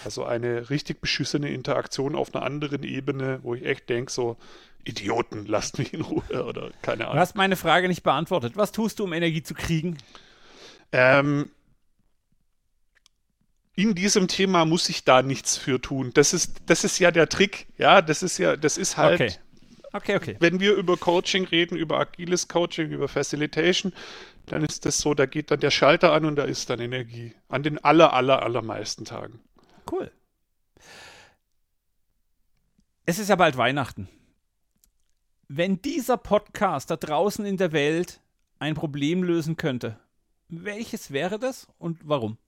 Also eine richtig beschissene Interaktion auf einer anderen Ebene, wo ich echt denke, so, Idioten, lasst mich in Ruhe oder keine Du Ahnung. hast meine Frage nicht beantwortet. Was tust du, um Energie zu kriegen? Ähm, in diesem Thema muss ich da nichts für tun. Das ist, das ist ja der Trick. Ja, das ist ja, das ist halt, Okay. Okay, okay. wenn wir über Coaching reden, über agiles Coaching, über Facilitation, dann ist das so, da geht dann der Schalter an und da ist dann Energie. An den aller, aller, allermeisten Tagen. Cool. Es ist ja bald Weihnachten. Wenn dieser Podcast da draußen in der Welt ein Problem lösen könnte, welches wäre das und warum?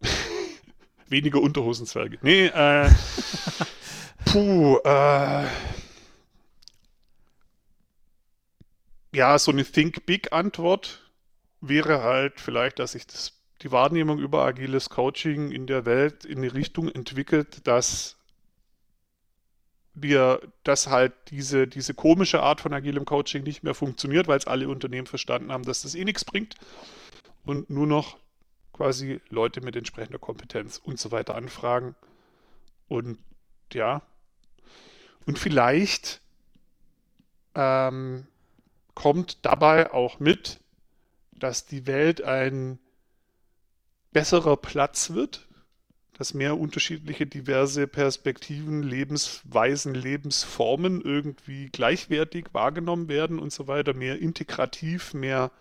*laughs* Weniger Unterhosenzwerge. Nee, äh, *laughs* puh, äh, ja, so eine Think Big Antwort wäre halt vielleicht, dass sich das, die Wahrnehmung über agiles Coaching in der Welt in eine Richtung entwickelt, dass wir, dass halt diese, diese komische Art von agilem Coaching nicht mehr funktioniert, weil es alle Unternehmen verstanden haben, dass das eh nichts bringt und nur noch quasi Leute mit entsprechender Kompetenz und so weiter anfragen. Und ja, und vielleicht ähm, kommt dabei auch mit, dass die Welt ein besserer Platz wird, dass mehr unterschiedliche, diverse Perspektiven, Lebensweisen, Lebensformen irgendwie gleichwertig wahrgenommen werden und so weiter, mehr integrativ, mehr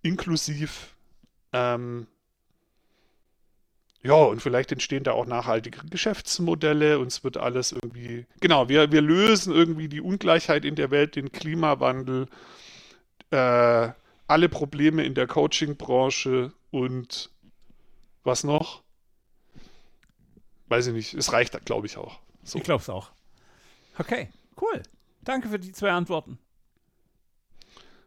inklusiv. Ähm, ja, und vielleicht entstehen da auch nachhaltige Geschäftsmodelle und es wird alles irgendwie. Genau, wir, wir lösen irgendwie die Ungleichheit in der Welt, den Klimawandel, äh, alle Probleme in der Coaching-Branche und was noch? Weiß ich nicht. Es reicht, glaube ich, auch. So. Ich glaube es auch. Okay, cool. Danke für die zwei Antworten.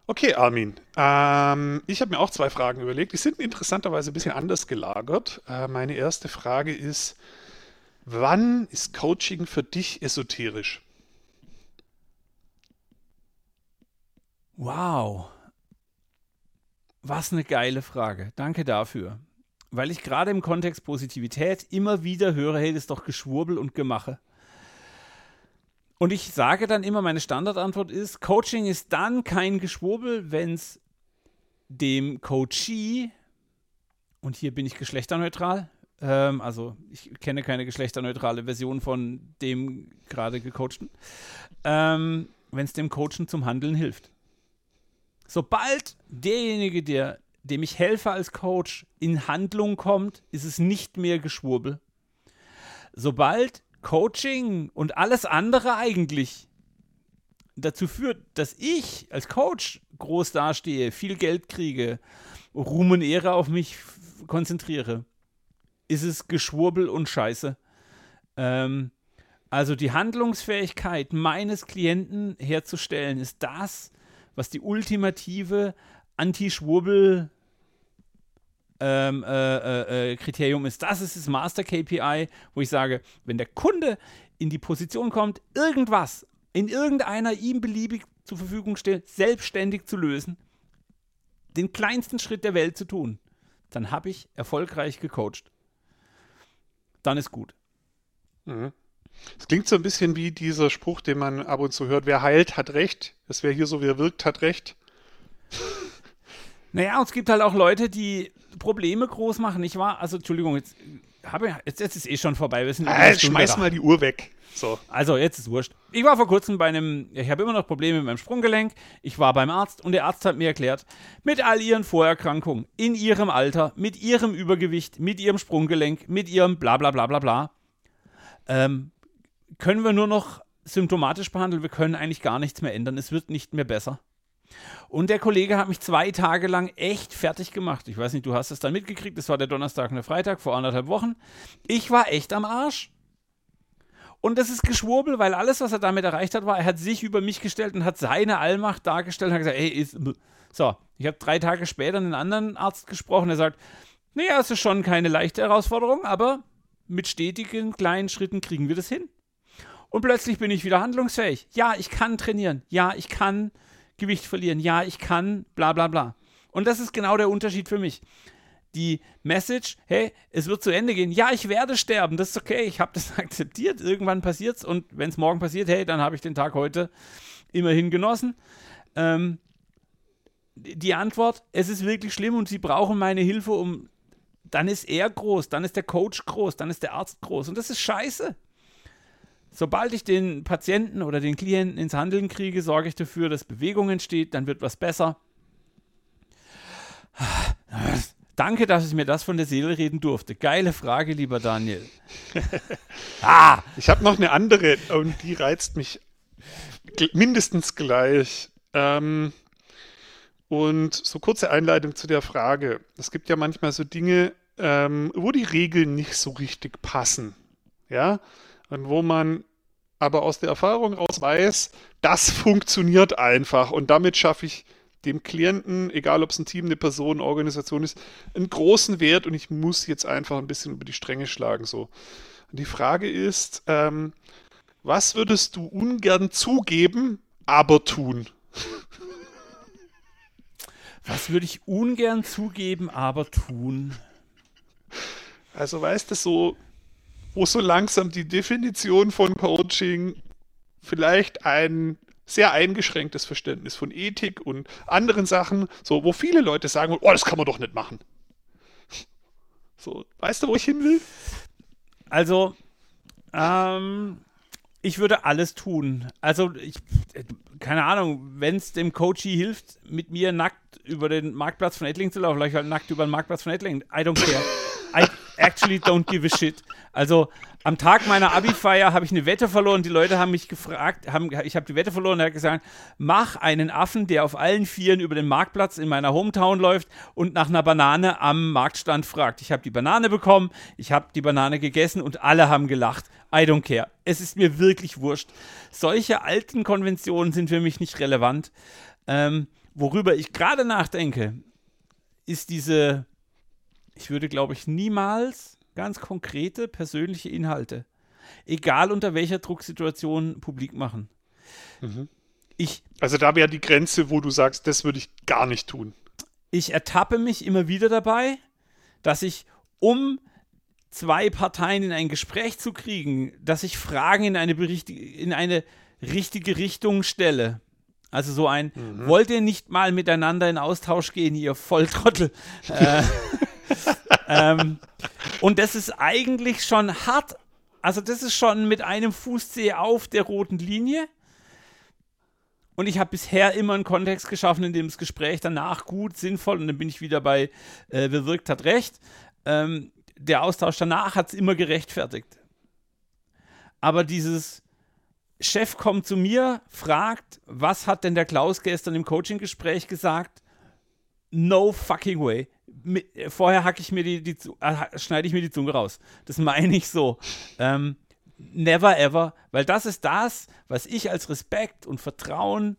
Okay, Armin. Ähm, ich habe mir auch zwei Fragen überlegt. Die sind interessanterweise ein bisschen anders gelagert. Äh, meine erste Frage ist, wann ist Coaching für dich esoterisch? Wow. Was eine geile Frage. Danke dafür. Weil ich gerade im Kontext Positivität immer wieder höre, hey, das ist doch Geschwurbel und Gemache. Und ich sage dann immer, meine Standardantwort ist, Coaching ist dann kein Geschwurbel, wenn es dem Coachee, und hier bin ich geschlechterneutral, ähm, also ich kenne keine geschlechterneutrale Version von dem gerade gecoachten, ähm, wenn es dem Coachen zum Handeln hilft. Sobald derjenige, der, dem ich helfe als Coach, in Handlung kommt, ist es nicht mehr Geschwurbel. Sobald Coaching und alles andere eigentlich dazu führt, dass ich als Coach groß dastehe, viel Geld kriege, Ruhm und Ehre auf mich konzentriere, ist es Geschwurbel und Scheiße. Ähm, also die Handlungsfähigkeit meines Klienten herzustellen, ist das, was die ultimative Anti-Schwurbel ähm, äh, äh, äh, Kriterium ist. Das ist das Master KPI, wo ich sage, wenn der Kunde in die Position kommt, irgendwas in irgendeiner ihm beliebig zur Verfügung steht, selbstständig zu lösen, den kleinsten Schritt der Welt zu tun, dann habe ich erfolgreich gecoacht. Dann ist gut. Mhm. Es klingt so ein bisschen wie dieser Spruch, den man ab und zu hört, wer heilt, hat recht. Das wäre hier so, wer wirkt, hat recht. Naja, und es gibt halt auch Leute, die Probleme groß machen. Ich war, also Entschuldigung, jetzt, habe, jetzt, jetzt ist eh schon vorbei. Wir sind ah, schmeiß mal die Uhr weg. So. Also, jetzt ist wurscht. Ich war vor kurzem bei einem, ich habe immer noch Probleme mit meinem Sprunggelenk. Ich war beim Arzt und der Arzt hat mir erklärt, mit all ihren Vorerkrankungen, in ihrem Alter, mit ihrem Übergewicht, mit ihrem Sprunggelenk, mit ihrem bla bla bla bla bla, ähm, können wir nur noch symptomatisch behandeln. Wir können eigentlich gar nichts mehr ändern. Es wird nicht mehr besser. Und der Kollege hat mich zwei Tage lang echt fertig gemacht. Ich weiß nicht, du hast es dann mitgekriegt. Das war der Donnerstag und der Freitag vor anderthalb Wochen. Ich war echt am Arsch. Und das ist Geschwurbel, weil alles, was er damit erreicht hat, war, er hat sich über mich gestellt und hat seine Allmacht dargestellt und hat gesagt, ey, ist. So, ich habe drei Tage später einen anderen Arzt gesprochen, der sagt, naja, es ist schon keine leichte Herausforderung, aber mit stetigen kleinen Schritten kriegen wir das hin. Und plötzlich bin ich wieder handlungsfähig. Ja, ich kann trainieren. Ja, ich kann Gewicht verlieren. Ja, ich kann, bla bla bla. Und das ist genau der Unterschied für mich. Die Message, hey, es wird zu Ende gehen. Ja, ich werde sterben. Das ist okay. Ich habe das *laughs* akzeptiert. Irgendwann passiert es. Und wenn es morgen passiert, hey, dann habe ich den Tag heute immerhin genossen. Ähm, die Antwort, es ist wirklich schlimm und sie brauchen meine Hilfe, um. Dann ist er groß, dann ist der Coach groß, dann ist der Arzt groß. Und das ist scheiße. Sobald ich den Patienten oder den Klienten ins Handeln kriege, sorge ich dafür, dass Bewegung entsteht, dann wird was besser. Danke, dass ich mir das von der Seele reden durfte. Geile Frage, lieber Daniel. *laughs* ah! Ich habe noch eine andere und die reizt mich mindestens gleich. Ähm, und so kurze Einleitung zu der Frage. Es gibt ja manchmal so Dinge, ähm, wo die Regeln nicht so richtig passen. Ja, und wo man aber aus der Erfahrung aus weiß, das funktioniert einfach und damit schaffe ich dem Klienten, egal ob es ein Team, eine Person, eine Organisation ist, einen großen Wert und ich muss jetzt einfach ein bisschen über die Stränge schlagen. So. Und die Frage ist, ähm, was würdest du ungern zugeben, aber tun? Was würde ich ungern zugeben, aber tun? Also weißt du, so wo so langsam die Definition von Coaching vielleicht ein sehr eingeschränktes Verständnis von Ethik und anderen Sachen, so wo viele Leute sagen, oh, das kann man doch nicht machen. So, weißt du, wo ich hin will? Also, ähm, ich würde alles tun. Also, ich, keine Ahnung, wenn es dem Coachy hilft, mit mir nackt über den Marktplatz von Ettling zu laufen, vielleicht halt nackt über den Marktplatz von Ettling. I don't care. *laughs* I actually don't give a shit. Also, am Tag meiner Abi-Feier habe ich eine Wette verloren. Die Leute haben mich gefragt, haben, ich habe die Wette verloren und er hat gesagt, mach einen Affen, der auf allen Vieren über den Marktplatz in meiner Hometown läuft und nach einer Banane am Marktstand fragt. Ich habe die Banane bekommen, ich habe die Banane gegessen und alle haben gelacht. I don't care. Es ist mir wirklich wurscht. Solche alten Konventionen sind für mich nicht relevant. Ähm, worüber ich gerade nachdenke, ist diese, ich würde glaube ich niemals ganz konkrete persönliche Inhalte, egal unter welcher Drucksituation, publik machen. Mhm. Ich, also da wäre die Grenze, wo du sagst, das würde ich gar nicht tun. Ich ertappe mich immer wieder dabei, dass ich, um zwei Parteien in ein Gespräch zu kriegen, dass ich Fragen in eine, in eine richtige Richtung stelle. Also so ein, mhm. wollt ihr nicht mal miteinander in Austausch gehen, ihr Volltrottel? *laughs* äh, *laughs* ähm, und das ist eigentlich schon hart. Also, das ist schon mit einem Fußzeh auf der roten Linie. Und ich habe bisher immer einen Kontext geschaffen, in dem das Gespräch danach gut, sinnvoll, und dann bin ich wieder bei äh, bewirkt hat recht. Ähm, der Austausch danach hat es immer gerechtfertigt. Aber dieses Chef kommt zu mir, fragt, was hat denn der Klaus gestern im Coaching-Gespräch gesagt? No fucking way vorher hacke ich mir die, die äh, schneide ich mir die Zunge raus. Das meine ich so. Ähm, never ever, weil das ist das, was ich als Respekt und Vertrauen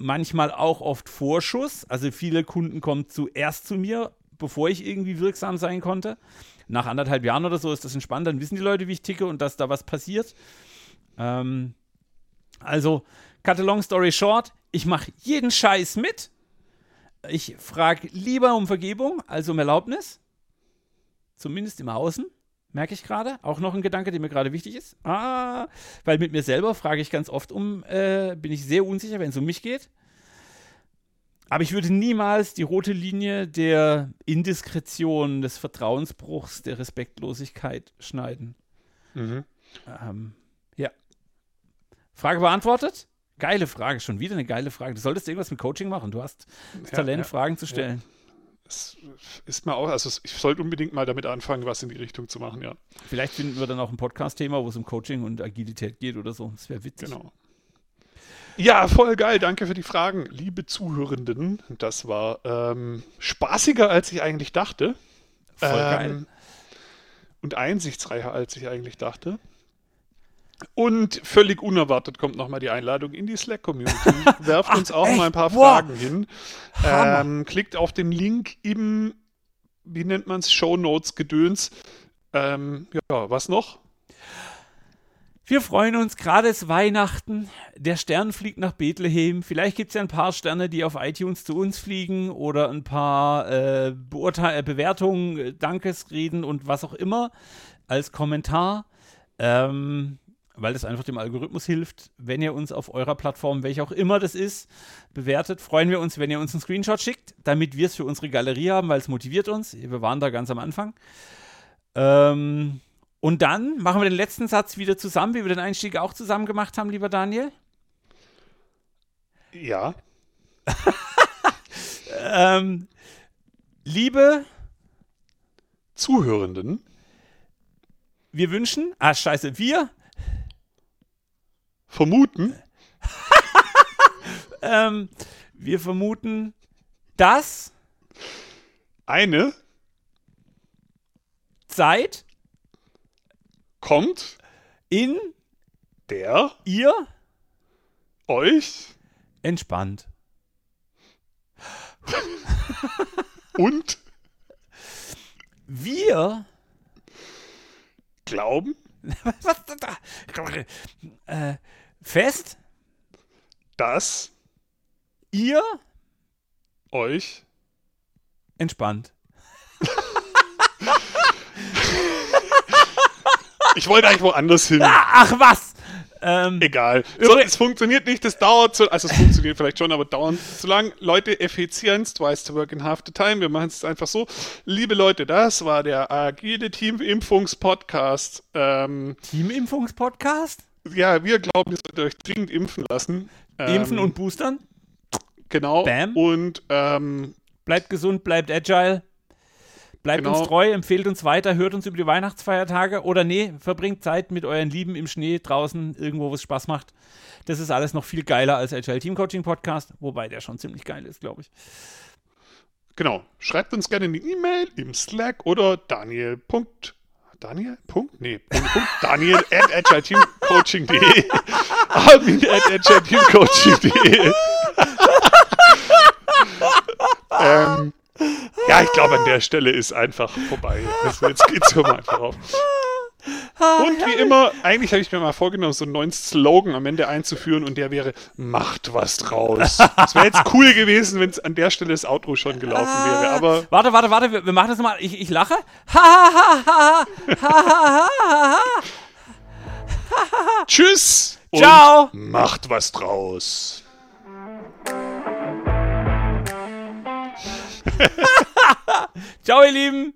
manchmal auch oft Vorschuss, also viele Kunden kommen zuerst zu mir, bevor ich irgendwie wirksam sein konnte. Nach anderthalb Jahren oder so ist das entspannt, dann wissen die Leute, wie ich ticke und dass da was passiert. Ähm, also, cut a long story short, ich mache jeden Scheiß mit, ich frage lieber um Vergebung als um Erlaubnis. Zumindest im Außen, merke ich gerade. Auch noch ein Gedanke, der mir gerade wichtig ist. Ah, weil mit mir selber frage ich ganz oft um, äh, bin ich sehr unsicher, wenn es um mich geht. Aber ich würde niemals die rote Linie der Indiskretion, des Vertrauensbruchs, der Respektlosigkeit schneiden. Mhm. Ähm, ja. Frage beantwortet? Geile Frage, schon wieder eine geile Frage. Du solltest irgendwas mit Coaching machen. Du hast das ja, Talent, ja, Fragen zu stellen. Das ist mir auch, also ich sollte unbedingt mal damit anfangen, was in die Richtung zu machen, ja. Vielleicht finden wir dann auch ein Podcast-Thema, wo es um Coaching und Agilität geht oder so. Das wäre witzig. Genau. Ja, voll geil. Danke für die Fragen, liebe Zuhörenden. Das war ähm, spaßiger, als ich eigentlich dachte. Voll ähm, geil. Und einsichtsreicher, als ich eigentlich dachte. Und völlig unerwartet kommt nochmal die Einladung in die Slack-Community. *laughs* Werft uns auch echt? mal ein paar wow. Fragen hin. Ähm, klickt auf den Link im, wie nennt man es, Show Notes Gedöns. Ähm, ja, was noch? Wir freuen uns, gerade ist Weihnachten. Der Stern fliegt nach Bethlehem. Vielleicht gibt es ja ein paar Sterne, die auf iTunes zu uns fliegen oder ein paar äh, äh Bewertungen, Dankesreden und was auch immer als Kommentar. Ähm, weil das einfach dem Algorithmus hilft. Wenn ihr uns auf eurer Plattform, welche auch immer das ist, bewertet, freuen wir uns, wenn ihr uns einen Screenshot schickt, damit wir es für unsere Galerie haben, weil es motiviert uns. Wir waren da ganz am Anfang. Ähm, und dann machen wir den letzten Satz wieder zusammen, wie wir den Einstieg auch zusammen gemacht haben, lieber Daniel. Ja. *laughs* ähm, liebe Zuhörenden, wir wünschen, ah scheiße, wir vermuten? *laughs* ähm, wir vermuten, dass eine Zeit kommt, in der ihr euch entspannt. Und wir glauben? *laughs* Äh, fest, dass ihr euch entspannt. ich wollte eigentlich woanders hin. ach was! Ähm, Egal. So, es funktioniert nicht, es dauert zu, also es funktioniert vielleicht schon, aber dauernd zu lang. Leute, Effizienz, twice to work in half the time. Wir machen es einfach so. Liebe Leute, das war der agile Team-Impfungs-Podcast. Ähm, Teamimpfungspodcast? Ja, wir glauben, ihr solltet euch dringend impfen lassen. Ähm, Impfen und boostern? Genau. Bam. Und ähm, Bleibt gesund, bleibt agile. Bleibt Genau. uns treu, empfehlt uns weiter, hört uns über die Weihnachtsfeiertage oder nee, verbringt Zeit mit euren Lieben im Schnee draußen, irgendwo, wo es Spaß macht. Das ist alles noch viel geiler als Agile Team Coaching Podcast, wobei der schon ziemlich geil ist, glaube ich. genau. Schreibt uns gerne eine E-Mail im Slack oder Daniel. Daniel? Punkt? Nee. Punkt, Punkt, Daniel at agileteamcoaching.de Armin at agileteamcoaching.de ähm, ja, ich glaube, an der Stelle ist einfach vorbei. Jetzt geht's hier mal einfach auf. Und wie immer, eigentlich habe ich mir mal vorgenommen, so einen neuen Slogan am Ende einzuführen und der wäre, macht was draus. Es wäre jetzt cool gewesen, wenn es an der Stelle das Outro schon gelaufen wäre, aber Warte, warte, warte, wir, wir machen das mal. Ich, ich lache. Ha, ha, ha, ha, ha, ha, ha, ha. tschüss und Ciao. macht was draus. Ciao, ihr Lieben.